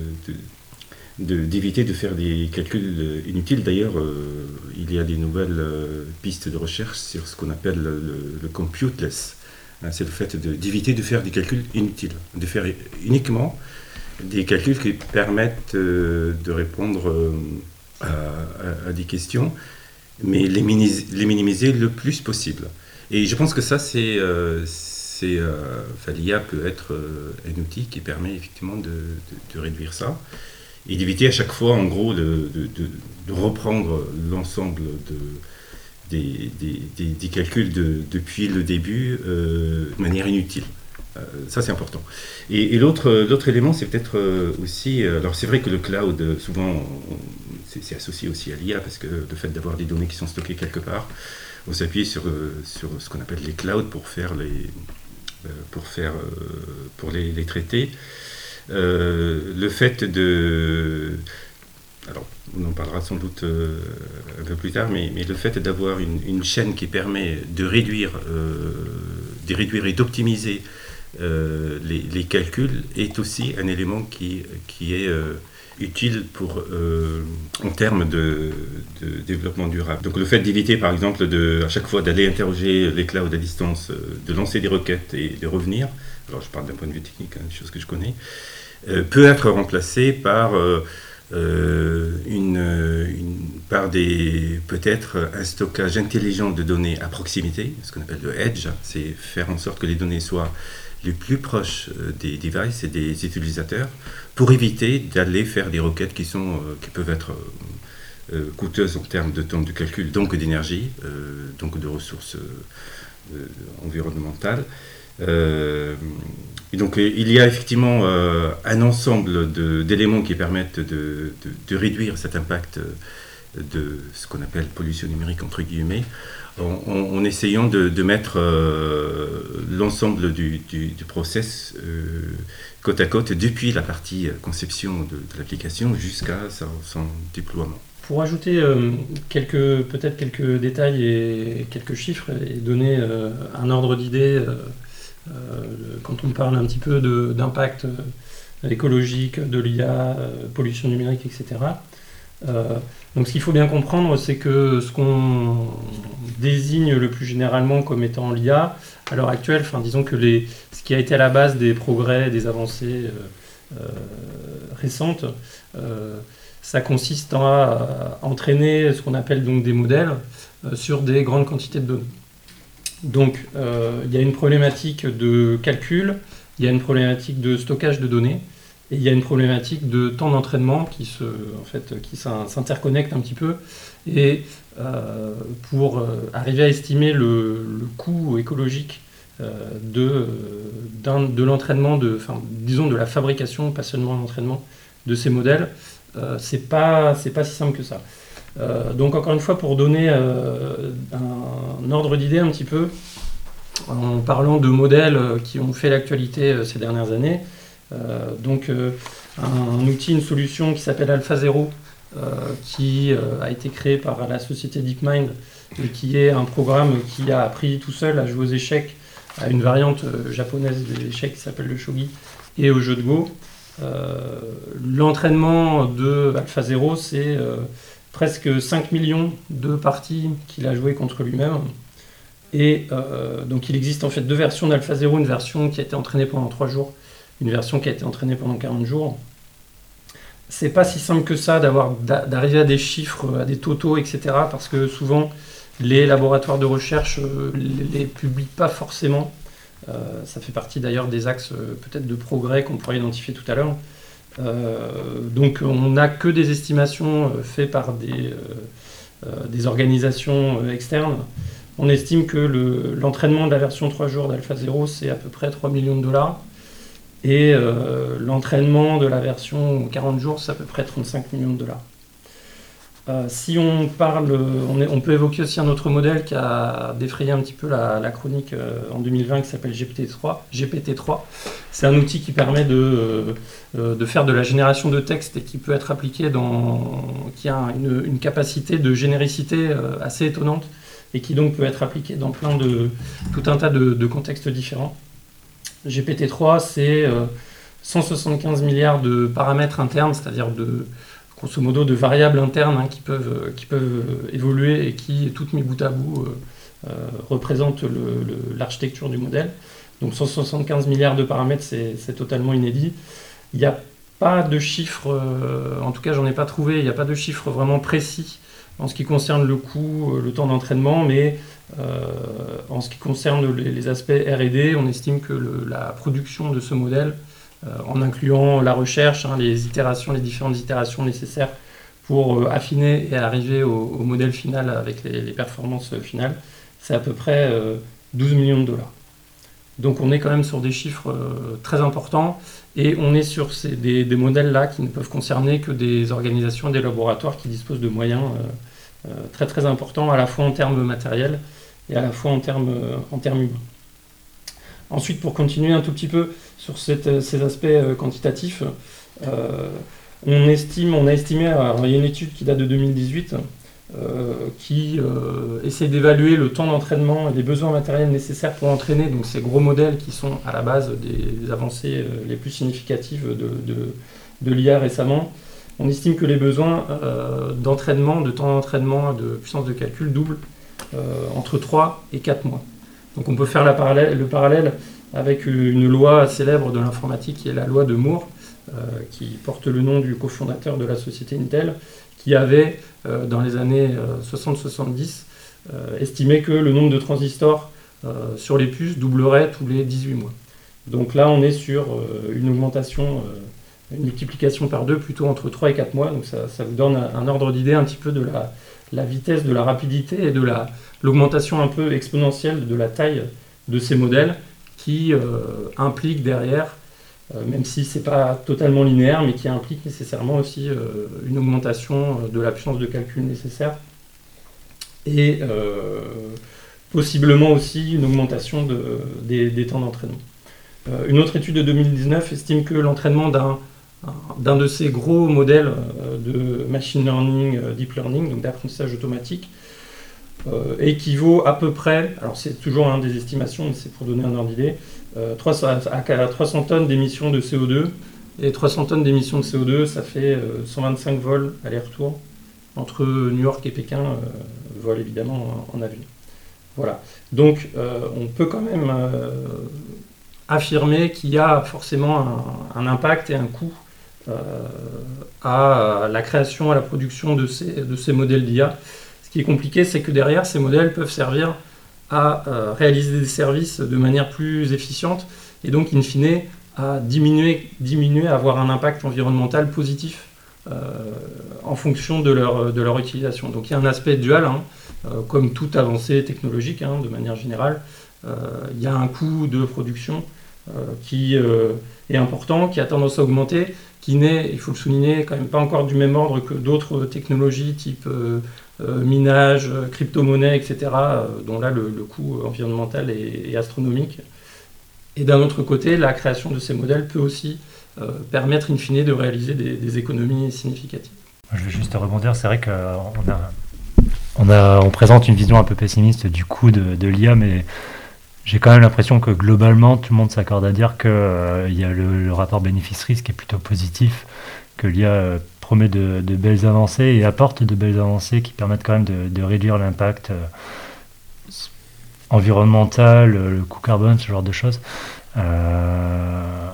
d'éviter de, faire des calculs inutiles. D'ailleurs, euh, il y a des nouvelles euh, pistes de recherche sur ce qu'on appelle le, le, computeless, Hein, c'est le fait d'éviter de, faire des calculs inutiles, de faire uniquement des calculs qui permettent euh, de répondre euh, à, des questions, mais les, minimiser le plus possible. Et je pense que ça, c'est, euh, l'IA peut être un outil qui permet effectivement de, réduire ça et d'éviter à chaque fois, en gros, de reprendre l'ensemble de des, calculs depuis le début euh, de manière inutile. Euh, ça, c'est important. Et, l'autre élément, c'est peut-être euh, aussi. Alors, c'est vrai que le cloud, souvent, c'est associé aussi à l'IA, parce que le fait d'avoir des données qui sont stockées quelque part, on s'appuie sur, ce qu'on appelle les clouds pour faire les, pour faire, pour les, traiter. le fait de alors on en parlera sans doute euh, un peu plus tard, mais, le fait d'avoir une, chaîne qui permet de réduire, euh, de réduire et d'optimiser euh, les, calculs est aussi un élément qui, qui est utile pour, en termes de, développement durable. Donc le fait d'éviter par exemple à chaque fois d'aller interroger les clouds à distance, de lancer des requêtes et de revenir, alors je parle d'un point de vue technique, hein, des choses que je connais, peut être remplacé par euh, une, par des peut-être un stockage intelligent de données à proximité, ce qu'on appelle le edge, c'est faire en sorte que les données soient les plus proches euh, des devices et des utilisateurs pour éviter d'aller faire des requêtes qui, sont, euh, qui peuvent être coûteuses en termes de temps de calcul, donc d'énergie, donc de ressources environnementales. Euh, donc il y a effectivement euh, un ensemble d'éléments qui permettent de, réduire cet impact de ce qu'on appelle pollution numérique entre guillemets, en, essayant de, mettre euh, l'ensemble du, process côte à côte depuis la partie conception de, l'application jusqu'à son, déploiement. Pour ajouter peut-être quelques détails et quelques chiffres et donner un ordre d'idée euh, quand on parle un petit peu d'impact euh, écologique, de l'IA, euh, pollution numérique, etc. donc ce qu'il faut bien comprendre, c'est que ce qu'on désigne le plus généralement comme étant l'IA, à l'heure actuelle, disons que ce qui a été à la base des progrès, des avancées récentes, ça consiste à, entraîner ce qu'on appelle donc des modèles sur des grandes quantités de données. Donc, euh, il y a une problématique de calcul, il y a une problématique de stockage de données, et il y a une problématique de temps d'entraînement qui se, s'interconnecte un petit peu. Et euh, pour euh, arriver à estimer le, coût écologique de, l'entraînement, disons de la fabrication, pas seulement l'entraînement de ces modèles, c'est pas, pas si simple que ça. Euh, donc encore une fois, pour donner euh, un, ordre d'idée un petit peu, en parlant de modèles qui ont fait l'actualité euh, ces dernières années, donc un, outil, une solution qui s'appelle AlphaZero, qui a été créé par la société DeepMind et qui est un programme qui a appris tout seul à jouer aux échecs à une variante japonaise des échecs qui s'appelle le shogi et au jeu de Go. L'entraînement de AlphaZero, c'est presque 5 millions de parties qu'il a jouées contre lui-même. Et euh, donc il existe en fait deux versions d'AlphaZero, une version qui a été entraînée pendant 3 jours, une version qui a été entraînée pendant 40 jours. C'est pas si simple que ça d'arriver à des chiffres, à des totaux, etc. Parce que souvent les laboratoires de recherche euh, les, les publient pas forcément. Euh, ça fait partie d'ailleurs des axes peut-être de progrès qu'on pourrait identifier tout à l'heure. Donc on n'a que des estimations faites par des, des organisations externes. On estime que l'entraînement de la version 3 jours d'Alpha 0, c'est à peu près 3 millions de dollars. Et l'entraînement de la version 40 jours, c'est à peu près 35 millions de dollars. Euh, si on parle, on, peut évoquer aussi un autre modèle qui a défrayé un petit peu la, chronique euh, en 2020 qui s'appelle GPT-3. GPT-3, c'est un outil qui permet de, euh, de, faire de la génération de texte et qui peut être appliqué dans, qui a une, capacité de généricité assez étonnante et qui donc peut être appliqué dans plein de tout un tas de contextes différents. GPT-3, c'est 175 milliards de paramètres internes, c'est-à-dire de grosso modo de variables internes hein, qui, peuvent, qui peuvent évoluer et qui, toutes mis bout à bout, euh, euh, représentent l'architecture du modèle. Donc 175 milliards de paramètres, c'est totalement inédit. Il n'y a pas de chiffres, euh, en tout cas j'en ai pas trouvé, il n'y a pas de chiffres vraiment précis en ce qui concerne le coût, le temps d'entraînement, mais en ce qui concerne les, aspects RD, on estime que la production de ce modèle euh, en incluant la recherche, hein, les itérations, les différentes itérations nécessaires pour euh, affiner et arriver au, modèle final avec les, performances finales, c'est à peu près 12 euh, millions de dollars. Donc on est quand même sur des chiffres très importants et on est sur des, modèles-là qui ne peuvent concerner que des organisations et des laboratoires qui disposent de moyens très très importants à la fois en termes matériels et à la fois en termes humains. Ensuite, pour continuer un tout petit peu sur euh, ces aspects euh, quantitatifs, euh, on a estimé, il y a une étude qui date de 2018 qui essaie d'évaluer le temps d'entraînement et les besoins matériels nécessaires pour entraîner donc ces gros modèles qui sont à la base des avancées les plus significatives de, de, l'IA récemment. On estime que les besoins d'entraînement, de temps d'entraînement, de puissance de calcul doublent entre 3 et 4 mois. Donc on peut faire le parallèle avec une loi célèbre de l'informatique qui est la loi de Moore, euh, qui porte le nom du cofondateur de la société Intel, qui avait, euh, dans les années 60-70, euh, estimé que le nombre de transistors sur les puces doublerait tous les 18 mois. Donc là, on est sur une augmentation, une multiplication par deux, plutôt entre 3 et 4 mois. Donc ça, vous donne un, ordre d'idée un petit peu de la, la, vitesse, de la rapidité et de l'augmentation un peu exponentielle de la taille de ces modèles qui euh, implique derrière, euh, même si ce n'est pas totalement linéaire, mais qui implique nécessairement aussi euh, une augmentation de la puissance de calcul nécessaire et possiblement aussi une augmentation des, temps d'entraînement. une autre étude de 2019 estime que l'entraînement d'un d'un de ces gros modèles de machine learning, deep learning, donc d'apprentissage automatique, équivaut à peu près, alors c'est toujours un des estimations, mais c'est pour donner un ordre d'idée, 300, euh, à 300 tonnes d'émissions de CO2. Et 300 tonnes d'émissions de CO2, ça fait 125 euh, vols aller-retour entre New York et Pékin, vol évidemment en, avion. Voilà. Donc on peut quand même affirmer qu'il y a forcément un, impact et un coût à la création, à la production de ces modèles d'IA qui est compliqué, c'est que derrière, ces modèles peuvent servir à euh, réaliser des services de manière plus efficiente et donc, in fine, à diminuer, diminuer à avoir un impact environnemental positif euh, en fonction de leur, de leur utilisation. Donc, il y a un aspect dual, hein, euh, comme toute avancée technologique, hein, de manière générale. il y a un coût de production qui est important, qui a tendance à augmenter, qui n'est, il faut le souligner, quand même pas encore du même ordre que d'autres technologies type minage, crypto-monnaie, etc., euh, dont là le, coût environnemental est, astronomique. Et d'un autre côté, la création de ces modèles peut aussi euh, permettre in fine de réaliser des, économies significatives. Je vais juste rebondir, c'est vrai qu'on présente une vision un peu pessimiste du coût de, l'IA, mais j'ai quand même l'impression que globalement, tout le monde s'accorde à dire qu'il y a le, le rapport bénéfice-risque est plutôt positif, que l'IA promet de, belles avancées et apporte de belles avancées qui permettent quand même de, réduire l'impact euh, environnemental, le coût carbone, ce genre de choses, euh,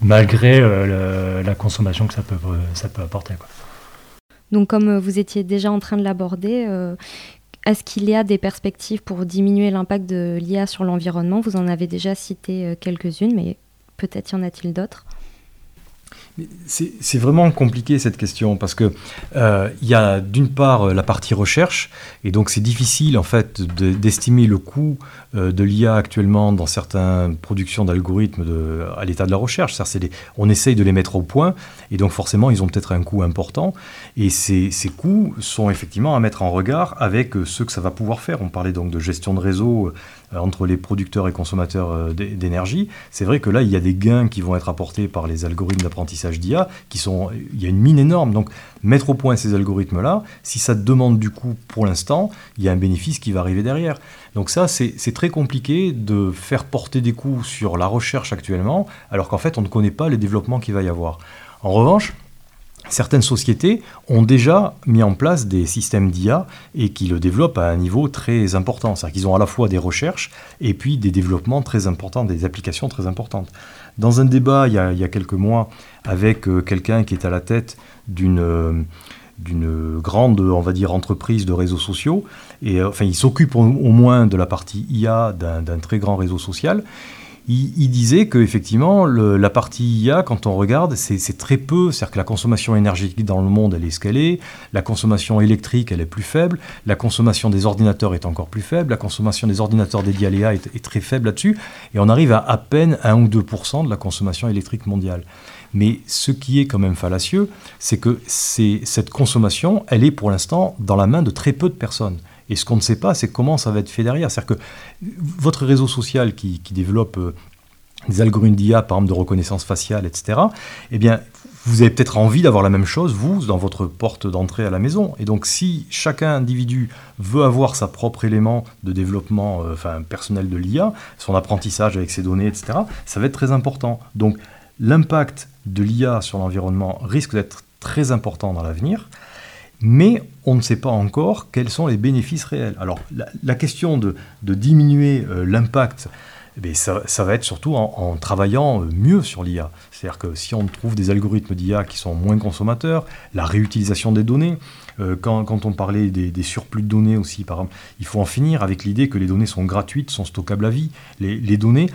malgré euh, la consommation que ça peut, ça peut apporter. Quoi. Donc comme vous étiez déjà en train de l'aborder, est-ce qu'il y a des perspectives pour diminuer l'impact de l'IA sur l'environnement? Vous en avez déjà cité quelques-unes, mais peut-être y en a-t-il d'autres? C'est vraiment compliqué cette question parce que euh, il y a d'une part la partie recherche et donc c'est difficile en fait d'estimer le coût euh, de l'IA actuellement dans certaines productions d'algorithmes à l'état de la recherche. on essaye de les mettre au point et donc forcément ils ont peut-être un coût important et ces, coûts sont effectivement à mettre en regard avec euh, ce que ça va pouvoir faire. On parlait donc de gestion de réseau euh, entre les producteurs et consommateurs euh, d'énergie. C'est vrai que là, il y a des gains qui vont être apportés par les algorithmes d'apprentissage d'IA, qui sont, il y a une mine énorme. Donc, mettre au point ces algorithmes-là, si ça demande du coup pour l'instant, il y a un bénéfice qui va arriver derrière. Donc ça, c'est très compliqué de faire porter des coûts sur la recherche actuellement, alors qu'en fait, on ne connaît pas les développements qu'il va y avoir. En revanche, certaines sociétés ont déjà mis en place des systèmes d'IA et qui le développent à un niveau très important. C'est-à-dire qu'ils ont à la fois des recherches et puis des développements très importants, des applications très importantes. Dans un débat il y a, quelques mois avec euh, quelqu'un qui est à la tête d'une euh, d'une grande, on va dire, entreprise de réseaux sociaux, et euh, enfin, il s'occupe au, moins de la partie IA d'un très grand réseau social, il, disait qu'effectivement, la partie IA, quand on regarde, c'est très peu. C'est-à-dire que la consommation énergétique dans le monde, elle est escalée. La consommation électrique, elle est plus faible. La consommation des ordinateurs est encore plus faible. La consommation des ordinateurs dédiés à l'IA est, très faible là-dessus. Et on arrive à à peine 1 ou 2 de la consommation électrique mondiale. Mais ce qui est quand même fallacieux, c'est que cette consommation, elle est pour l'instant dans la main de très peu de personnes. Et ce qu'on ne sait pas, c'est comment ça va être fait derrière. C'est-à-dire que votre réseau social qui, développe euh, des algorithmes d'IA, par exemple de reconnaissance faciale, etc., eh bien, vous avez peut-être envie d'avoir la même chose, vous, dans votre porte d'entrée à la maison. Et donc, si chacun individu veut avoir sa propre élément de développement euh, enfin, personnel de l'IA, son apprentissage avec ses données, etc., ça va être très important. Donc, l'impact de l'IA sur l'environnement risque d'être très important dans l'avenir mais on ne sait pas encore quels sont les bénéfices réels. Alors la, question de, diminuer euh, l'impact, eh ça, va être surtout en, travaillant euh, mieux sur l'IA. C'est-à-dire que si on trouve des algorithmes d'IA qui sont moins consommateurs, la réutilisation des données, euh, quand, on parlait des, surplus de données aussi, par exemple, il faut en finir avec l'idée que les données sont gratuites, sont stockables à vie. Les, données,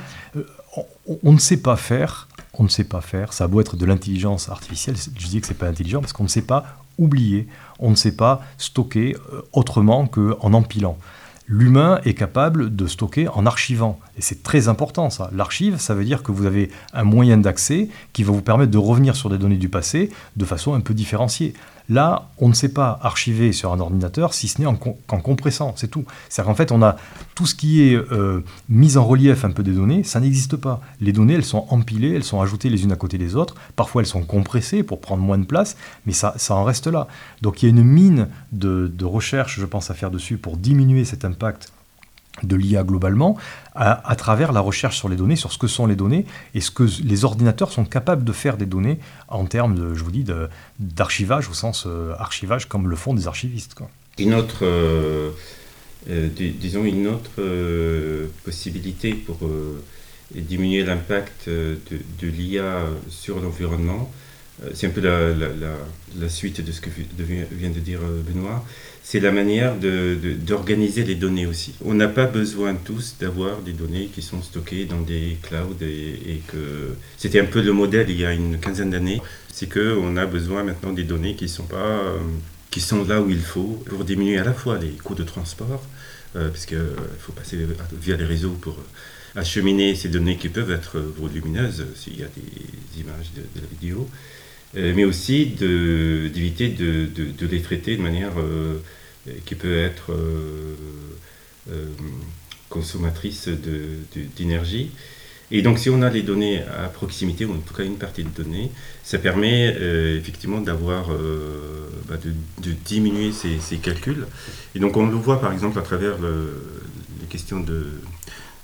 on, ne sait pas faire on ne sait pas faire. Ça a beau être de l'intelligence artificielle, je dis que c'est pas intelligent parce qu'on ne sait pas oublier, on ne sait pas stocker euh, autrement qu'en empilant. L'humain est capable de stocker en archivant. Et c'est très important ça. L'archive, ça veut dire que vous avez un moyen d'accès qui va vous permettre de revenir sur des données du passé de façon un peu différenciée. Là, on ne sait pas archiver sur un ordinateur si ce n'est qu'en compressant, c'est tout. C'est-à-dire qu'en fait, on a tout ce qui est euh, mise en relief un peu des données, ça n'existe pas. Les données, elles sont empilées, elles sont ajoutées les unes à côté des autres. Parfois, elles sont compressées pour prendre moins de place, mais ça, ça en reste là. Donc, il y a une mine de, de recherche, je pense, à faire dessus pour diminuer cet impact de l'IA globalement, à, travers la recherche sur les données, sur ce que sont les données et ce que les ordinateurs sont capables de faire des données en termes, de, je vous dis, d'archivage au sens euh, archivage comme le font des archivistes. Une autre, euh, euh, disons une autre possibilité pour diminuer l'impact de l'IA sur l'environnement, c'est un peu la, suite de ce que vient de dire Benoît, c'est la manière d'organiser les données aussi. On n'a pas besoin tous d'avoir des données qui sont stockées dans des clouds et, que c'était un peu le modèle il y a une quinzaine d'années. C'est qu'on a besoin maintenant des données qui sont pas euh, qui sont là où il faut pour diminuer à la fois les coûts de transport, euh, parce qu'il faut passer via les réseaux pour acheminer ces données qui peuvent être volumineuses s'il y a des images de, la vidéo, euh, mais aussi d'éviter de, les traiter de manière qui peut être euh, euh, consommatrice d'énergie. Et donc, si on a les données à proximité, ou en tout cas une partie de données, ça permet euh, effectivement d'avoir, bah, de, diminuer ces, calculs. Et donc, on le voit par exemple à travers les questions de,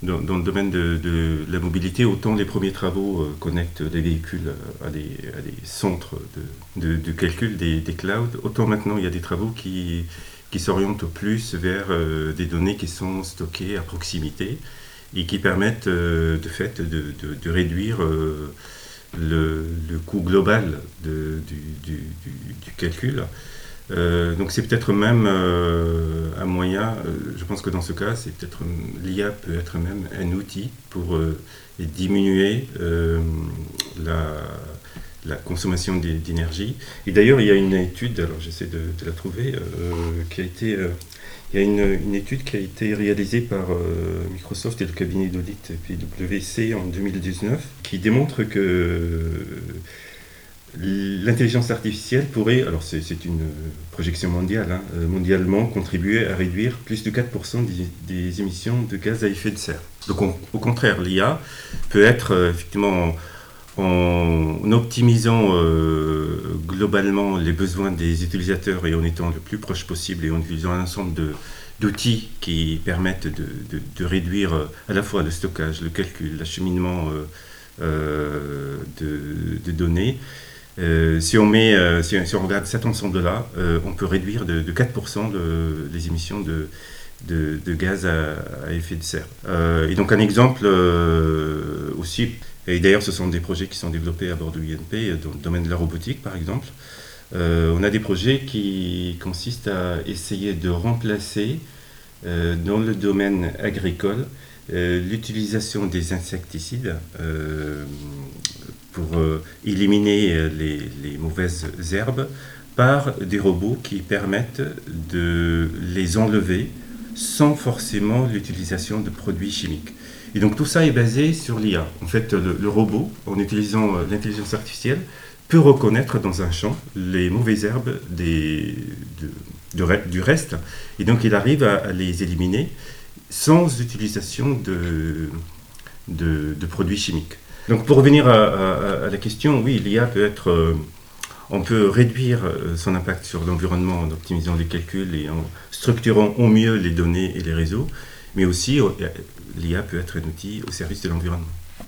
dans, le domaine de, la mobilité, autant les premiers travaux connectent les véhicules à des, centres de, calcul des, des, clouds, autant maintenant il y a des travaux qui s'orientent plus vers euh, des données qui sont stockées à proximité et qui permettent euh, de fait de, réduire euh, le, coût global du, calcul. Donc c'est peut-être même un moyen, je pense que dans ce cas, c'est peut-être l'IA peut être même un outil pour diminuer la, consommation d'énergie. Et d'ailleurs, il y a une étude, alors j'essaie de, la trouver, qui a été il y a une, étude qui a été réalisée par euh, Microsoft et le cabinet d'audit PwC en 2019 qui démontre que l'intelligence artificielle pourrait, alors c'est une projection mondiale, hein, euh, mondialement contribuer à réduire plus de 4% des, émissions de gaz à effet de serre. Donc au contraire, l'IA peut être euh, effectivement en optimisant euh, globalement les besoins des utilisateurs et en étant le plus proche possible et en utilisant un ensemble d'outils qui permettent de, réduire à la fois le stockage, le calcul, l'acheminement de, données. Si, on met, si, on regarde cet ensemble-là, on peut réduire de, 4% les émissions de, de, gaz à, effet de serre. et donc un exemple aussi et d'ailleurs, ce sont des projets qui sont développés à bord de INP, dans le domaine de la robotique par exemple. Euh, on a des projets qui consistent à essayer de remplacer euh, dans le domaine agricole euh, l'utilisation des insecticides pour éliminer les, les, mauvaises herbes par des robots qui permettent de les enlever sans forcément l'utilisation de produits chimiques. Et donc tout ça est basé sur l'IA. En fait, le, robot, en utilisant euh, l'intelligence artificielle, peut reconnaître dans un champ les mauvaises herbes du reste. Et donc il arrive à, les éliminer sans utilisation de, produits chimiques. Donc pour revenir à, la question, oui, l'IA peut être... Euh, on peut réduire euh, son impact sur l'environnement en optimisant les calculs et en structurant au mieux les données et les réseaux, mais aussi l'IA peut être un outil au service de l'environnement.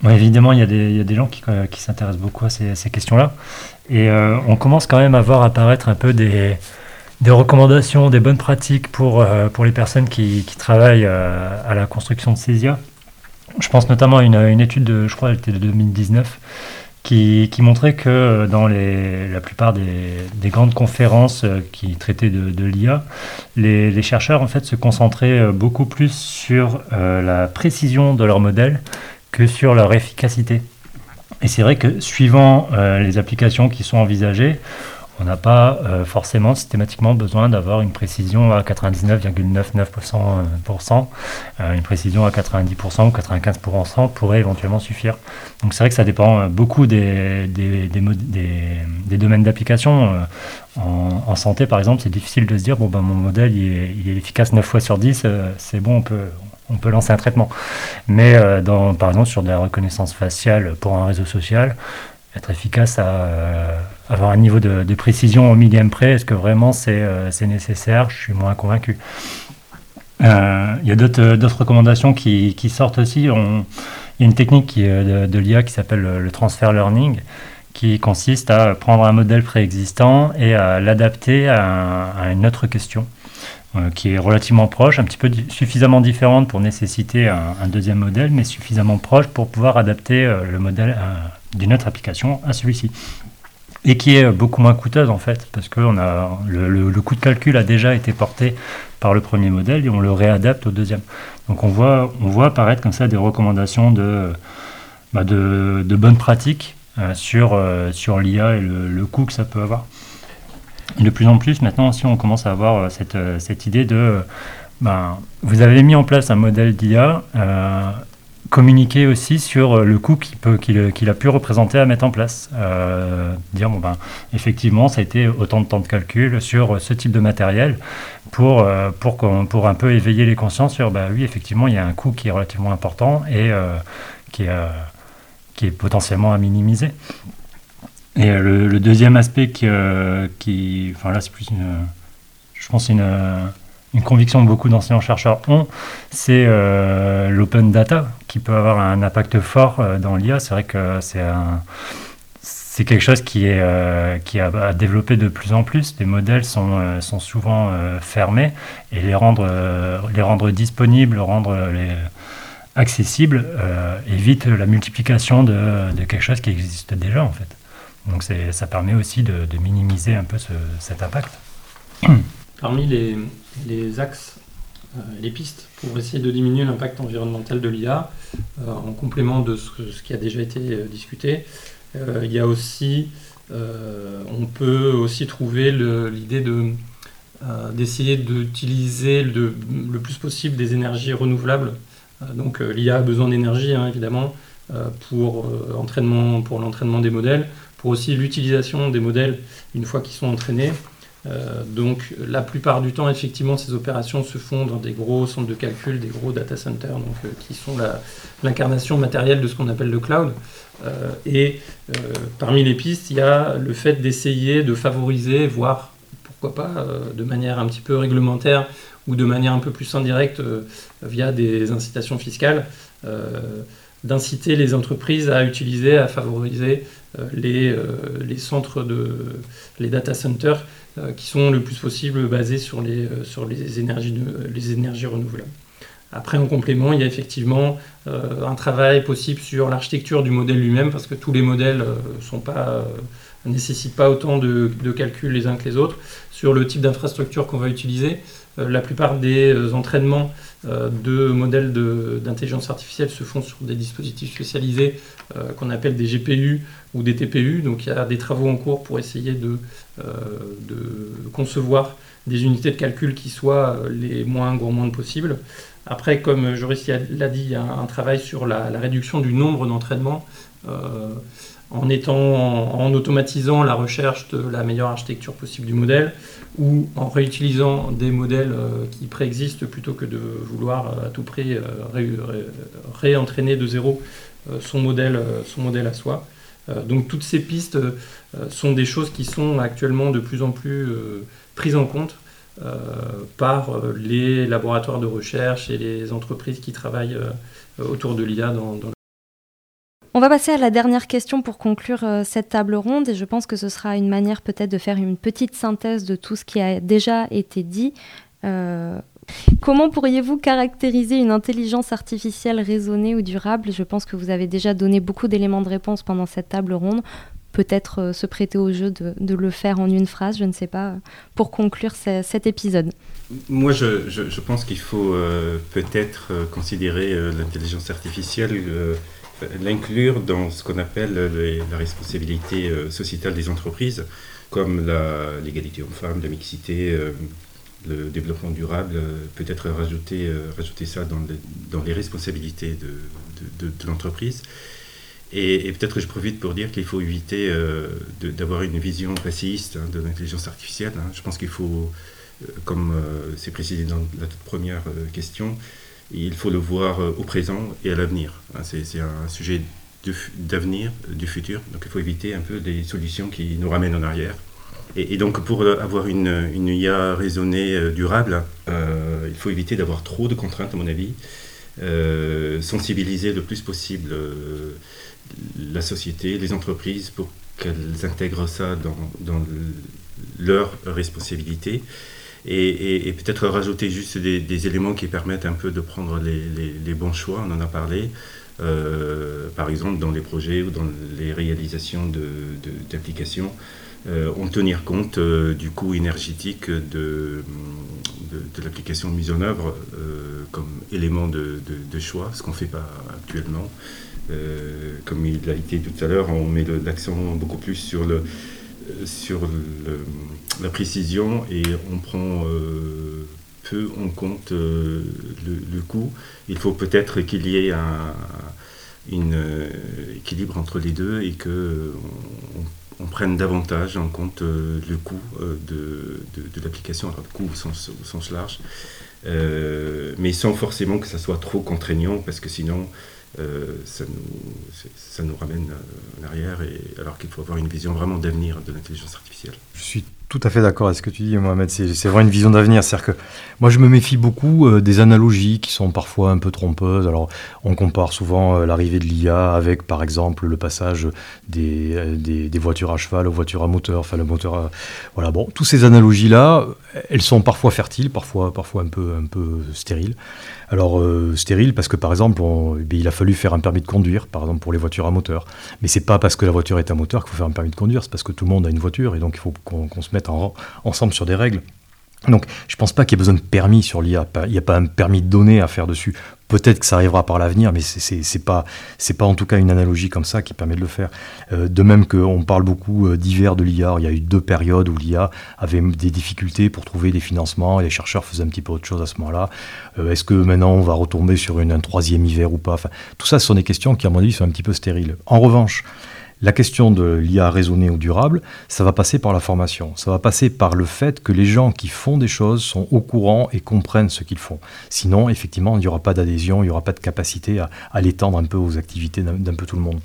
évidemment, il y, a des, gens qui, euh, s'intéressent beaucoup à ces, questions-là. Et euh, on commence quand même à voir apparaître un peu des, recommandations, des bonnes pratiques pour, euh, les personnes qui, qui travaillent à la construction de ces IA. Je pense notamment à une, étude, de, je crois, elle était de 2019, qui, montrait que euh, dans la plupart des, grandes conférences euh, qui traitaient de, l'IA, les, chercheurs en fait se concentraient euh, beaucoup plus sur la précision de leur modèle que sur leur efficacité. Et c'est vrai que suivant les applications qui sont envisagées, on n'a pas euh, forcément systématiquement besoin d'avoir une précision à 99,99%, euh, une précision à 90% ou 95% pourrait éventuellement suffire. Donc c'est vrai que ça dépend euh, beaucoup des, des, domaines d'application. En, santé, par exemple, c'est difficile de se dire, bon, ben, mon modèle, il est, efficace 9 fois sur 10, c'est bon, on peut, on peut lancer un traitement. Mais dans, par exemple, sur de la reconnaissance faciale pour un réseau social, être efficace à avoir un niveau de, précision au millième près. Est-ce que vraiment c'est euh, nécessaire? Je suis moins convaincu. Euh, il y a d'autres recommandations qui, sortent aussi. il y a une technique de, l'IA qui s'appelle le, transfer learning, qui consiste à prendre un modèle préexistant et à l'adapter à, une autre question qui est relativement proche, un petit peu suffisamment différente pour nécessiter un, deuxième modèle, mais suffisamment proche pour pouvoir adapter le modèle d'une autre application à celui-ci. Et qui est beaucoup moins coûteuse en fait, parce que a, le, coût de calcul a déjà été porté par le premier modèle et on le réadapte au deuxième. Donc on voit, on voit apparaître comme ça des recommandations de, bah de, bonnes pratiques euh, sur, euh, sur l'IA et le, coût que ça peut avoir. De plus en plus maintenant aussi on commence à avoir euh, cette, cette idée de ben, vous avez mis en place un modèle d'IA, communiquer aussi sur euh, le coût qu'il a pu représenter à mettre en place. Euh, dire, bon, ben, effectivement, ça a été autant de temps de calcul sur ce type de matériel pour, euh, pour, un peu éveiller les consciences sur, bah, oui, effectivement, il y a un coût qui est relativement important et qui, est, qui est potentiellement à minimiser. Et le, deuxième aspect qui, qui enfin là, c'est plus une, je pense, une une conviction que beaucoup d'enseignants-chercheurs ont, c'est euh, l'open data, qui peut avoir un impact fort euh, dans l'IA. C'est vrai que c'est quelque chose qui, est, euh, qui a, développé de plus en plus. Les modèles sont, sont souvent fermés et les rendre, les rendre disponibles, rendre les accessibles évite la multiplication de, quelque chose qui existe déjà en fait. Donc ça permet aussi de, minimiser un peu ce, cet impact. Parmi les, axes, euh, les pistes pour essayer de diminuer l'impact environnemental de l'IA, euh, en complément de ce, qui a déjà été euh, discuté, il y a aussi, on peut aussi trouver l'idée de d'essayer d'utiliser le, plus possible des énergies renouvelables. donc l'IA a besoin d'énergie, hein, évidemment, pour l'entraînement des modèles, pour aussi l'utilisation des modèles une fois qu'ils sont entraînés. Euh, donc la plupart du temps, effectivement, ces opérations se font dans des gros centres de calcul, des gros data centers, donc, euh, qui sont l'incarnation matérielle de ce qu'on appelle le cloud. Euh, et parmi les pistes, il y a le fait d'essayer de favoriser, voire pourquoi pas de manière un petit peu réglementaire ou de manière un peu plus indirecte via des incitations fiscales, d'inciter les entreprises à utiliser, à favoriser les, les centres de les data centers euh, qui sont le plus possible basés sur les, euh, sur les, énergies, les énergies renouvelables. Après, en complément, il y a effectivement euh, un travail possible sur l'architecture du modèle lui-même, parce que tous les modèles ne nécessitent pas autant de, de, calculs les uns que les autres, sur le type d'infrastructure qu'on va utiliser. La plupart des entraînements de modèles d'intelligence artificielle se font sur des dispositifs spécialisés qu'on appelle des GPU ou des TPU. Donc il y a des travaux en cours pour essayer de, euh, concevoir des unités de calcul qui soient euh, les moins gourmandes possibles. Après, comme Joris l'a dit, il y a un travail sur la, réduction du nombre d'entraînements euh, en, automatisant la recherche de la meilleure architecture possible du modèle ou en réutilisant des modèles qui préexistent plutôt que de vouloir à tout prix réentraîner de zéro son, modèle, son modèle à soi. Euh, donc toutes ces pistes euh, sont des choses qui sont actuellement de plus en plus euh, prises en compte par les laboratoires de recherche et les entreprises qui travaillent autour de l'IA dans, On va passer à la dernière question pour conclure cette table ronde et je pense que ce sera une manière peut-être de faire une petite synthèse de tout ce qui a déjà été dit. Comment pourriez-vous caractériser une intelligence artificielle raisonnée ou durable? Je pense que vous avez déjà donné beaucoup d'éléments de réponse pendant cette table ronde. Peut-être euh, se prêter au jeu de, le faire en une phrase, je ne sais pas, pour conclure cet épisode. Moi, je, pense qu'il faut euh, peut-être euh, considérer l'intelligence artificielle, l'inclure dans ce qu'on appelle la responsabilité sociétale des entreprises, comme l'égalité homme-femme, la mixité le développement durable, euh, peut-être rajouter, euh, ça dans les, responsabilités de, l'entreprise. Et, peut-être je profite pour dire qu'il faut éviter euh, d'avoir une vision passéiste hein, de l'intelligence artificielle. Hein. Je pense qu'il faut, comme c'est précisé dans la toute première question, il faut le voir au présent et à l'avenir. Hein. C'est un sujet d'avenir, du futur. Donc il faut éviter un peu des solutions qui nous ramènent en arrière. Et, donc pour euh, avoir une, IA raisonnée euh, durable, euh, il faut éviter d'avoir trop de contraintes à mon avis, sensibiliser le plus possible la société, les entreprises pour qu'elles intègrent ça dans, dans leur responsabilité et, peut-être rajouter juste des, éléments qui permettent un peu de prendre les, bons choix, on en a parlé, par exemple dans les projets ou dans les réalisations d'applications. De, euh, on tenir compte euh, du coût énergétique de, de, l'application mise en œuvre euh, comme élément de, choix, ce qu'on ne fait pas actuellement. comme il a été tout à l'heure, on met l'accent beaucoup plus sur, le, sur la précision et on prend peu en compte le, coût. Il faut peut-être qu'il y ait un, équilibre entre les deux et que on, prenne davantage en compte euh, le coût euh, de, de, l'application, le coût au sens, au sens large, euh, mais sans forcément que ça soit trop contraignant, parce que sinon ça, nous, ça nous ramène en arrière, et, alors qu'il faut avoir une vision vraiment d'avenir de l'intelligence artificielle. Je suis tout à fait d'accord avec ce que tu dis, Mohamed. C'est vraiment une vision d'avenir. C'est-à-dire que moi, je me méfie beaucoup euh, des analogies qui sont parfois un peu trompeuses. Alors, on compare souvent euh, l'arrivée de l'IA avec, par exemple, le passage des, euh, voitures à cheval aux voitures à moteur. Enfin, le moteur. Voilà. Bon, toutes ces analogies-là, elles sont parfois fertiles, parfois, parfois un peu, un peu stériles. Alors, stériles parce que, par exemple, eh il a fallu faire un permis de conduire, par exemple, pour les voitures à moteur. Mais c'est pas parce que la voiture est à moteur qu'il faut faire un permis de conduire. C'est parce que tout le monde a une voiture et donc il faut qu'on se mette ensemble sur des règles. Donc, je ne pense pas qu'il y ait besoin de permis sur l'IA. Il n'y a pas un permis de données à faire dessus. Peut-être que ça arrivera par l'avenir, mais ce n'est pas, pas en tout cas une analogie comme ça qui permet de le faire. Euh, de même qu'on parle beaucoup euh, d'hiver de l'IA. Il y a eu deux périodes où l'IA avait des difficultés pour trouver des financements et les chercheurs faisaient un petit peu autre chose à ce moment-là. Euh, est-ce que maintenant on va retomber sur une, un troisième hiver ou pas? Enfin, Tout ça, ce sont des questions qui, à mon avis, sont un petit peu stériles. En revanche, la question de l'IA raisonnée ou durable, ça va passer par la formation. Ça va passer par le fait que les gens qui font des choses sont au courant et comprennent ce qu'ils font. Sinon, effectivement, il n'y aura pas d'adhésion, il n'y aura pas de capacité à, l'étendre un peu aux activités d'un peu tout le monde.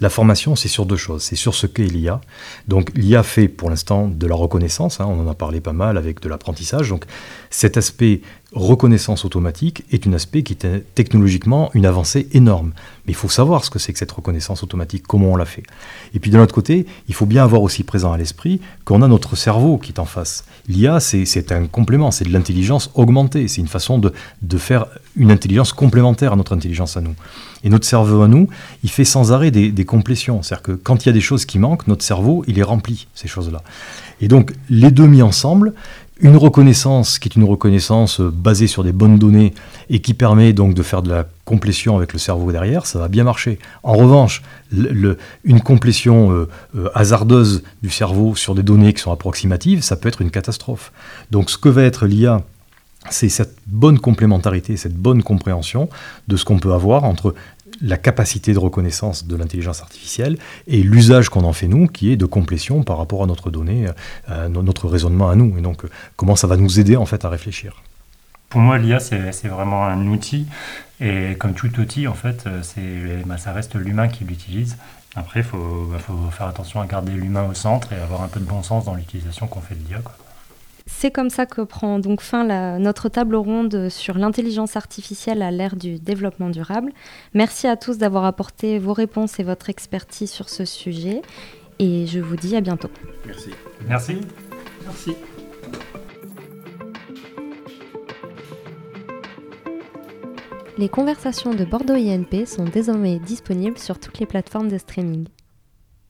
La formation, c'est sur deux choses. C'est sur ce qu'est l'IA. Donc l'IA fait pour l'instant de la reconnaissance, hein, on en a parlé pas mal avec de l'apprentissage. Donc cet aspect reconnaissance automatique est un aspect qui est technologiquement une avancée énorme. Mais il faut savoir ce que c'est que cette reconnaissance automatique, comment on la fait. Et puis de l'autre côté, il faut bien avoir aussi présent à l'esprit qu'on a notre cerveau qui est en face. L'IA, c'est un complément, c'est de l'intelligence augmentée, c'est une façon de faire une intelligence complémentaire à notre intelligence à nous. Et notre cerveau à nous, il fait sans arrêt des, complétions. C'est-à-dire que quand il y a des choses qui manquent, notre cerveau, il est rempli, ces choses-là. Et donc, les deux mis ensemble, une reconnaissance qui est une reconnaissance euh, basée sur des bonnes données et qui permet donc de faire de la complétion avec le cerveau derrière, ça va bien marcher. En revanche, une complétion euh, euh, hasardeuse du cerveau sur des données qui sont approximatives, ça peut être une catastrophe. Donc ce que va être l'IA, c'est cette bonne complémentarité, cette bonne compréhension de ce qu'on peut avoir entre la capacité de reconnaissance de l'intelligence artificielle et l'usage qu'on en fait nous, qui est de complétion par rapport à notre donnée, à euh, notre raisonnement à nous. Et donc, euh, comment ça va nous aider en fait à réfléchir? Pour moi, l'IA, c'est vraiment un outil. Et comme tout outil, en fait, euh, bah, ça reste l'humain qui l'utilise. Après, il bah, faut, faire attention à garder l'humain au centre et avoir un peu de bon sens dans l'utilisation qu'on fait de l'IA. C'est comme ça que prend donc fin la, notre table ronde sur l'intelligence artificielle à l'ère du développement durable. Merci à tous d'avoir apporté vos réponses et votre expertise sur ce sujet. Et je vous dis à bientôt. Merci. Merci. Merci. Les conversations de Bordeaux INP sont désormais disponibles sur toutes les plateformes de streaming.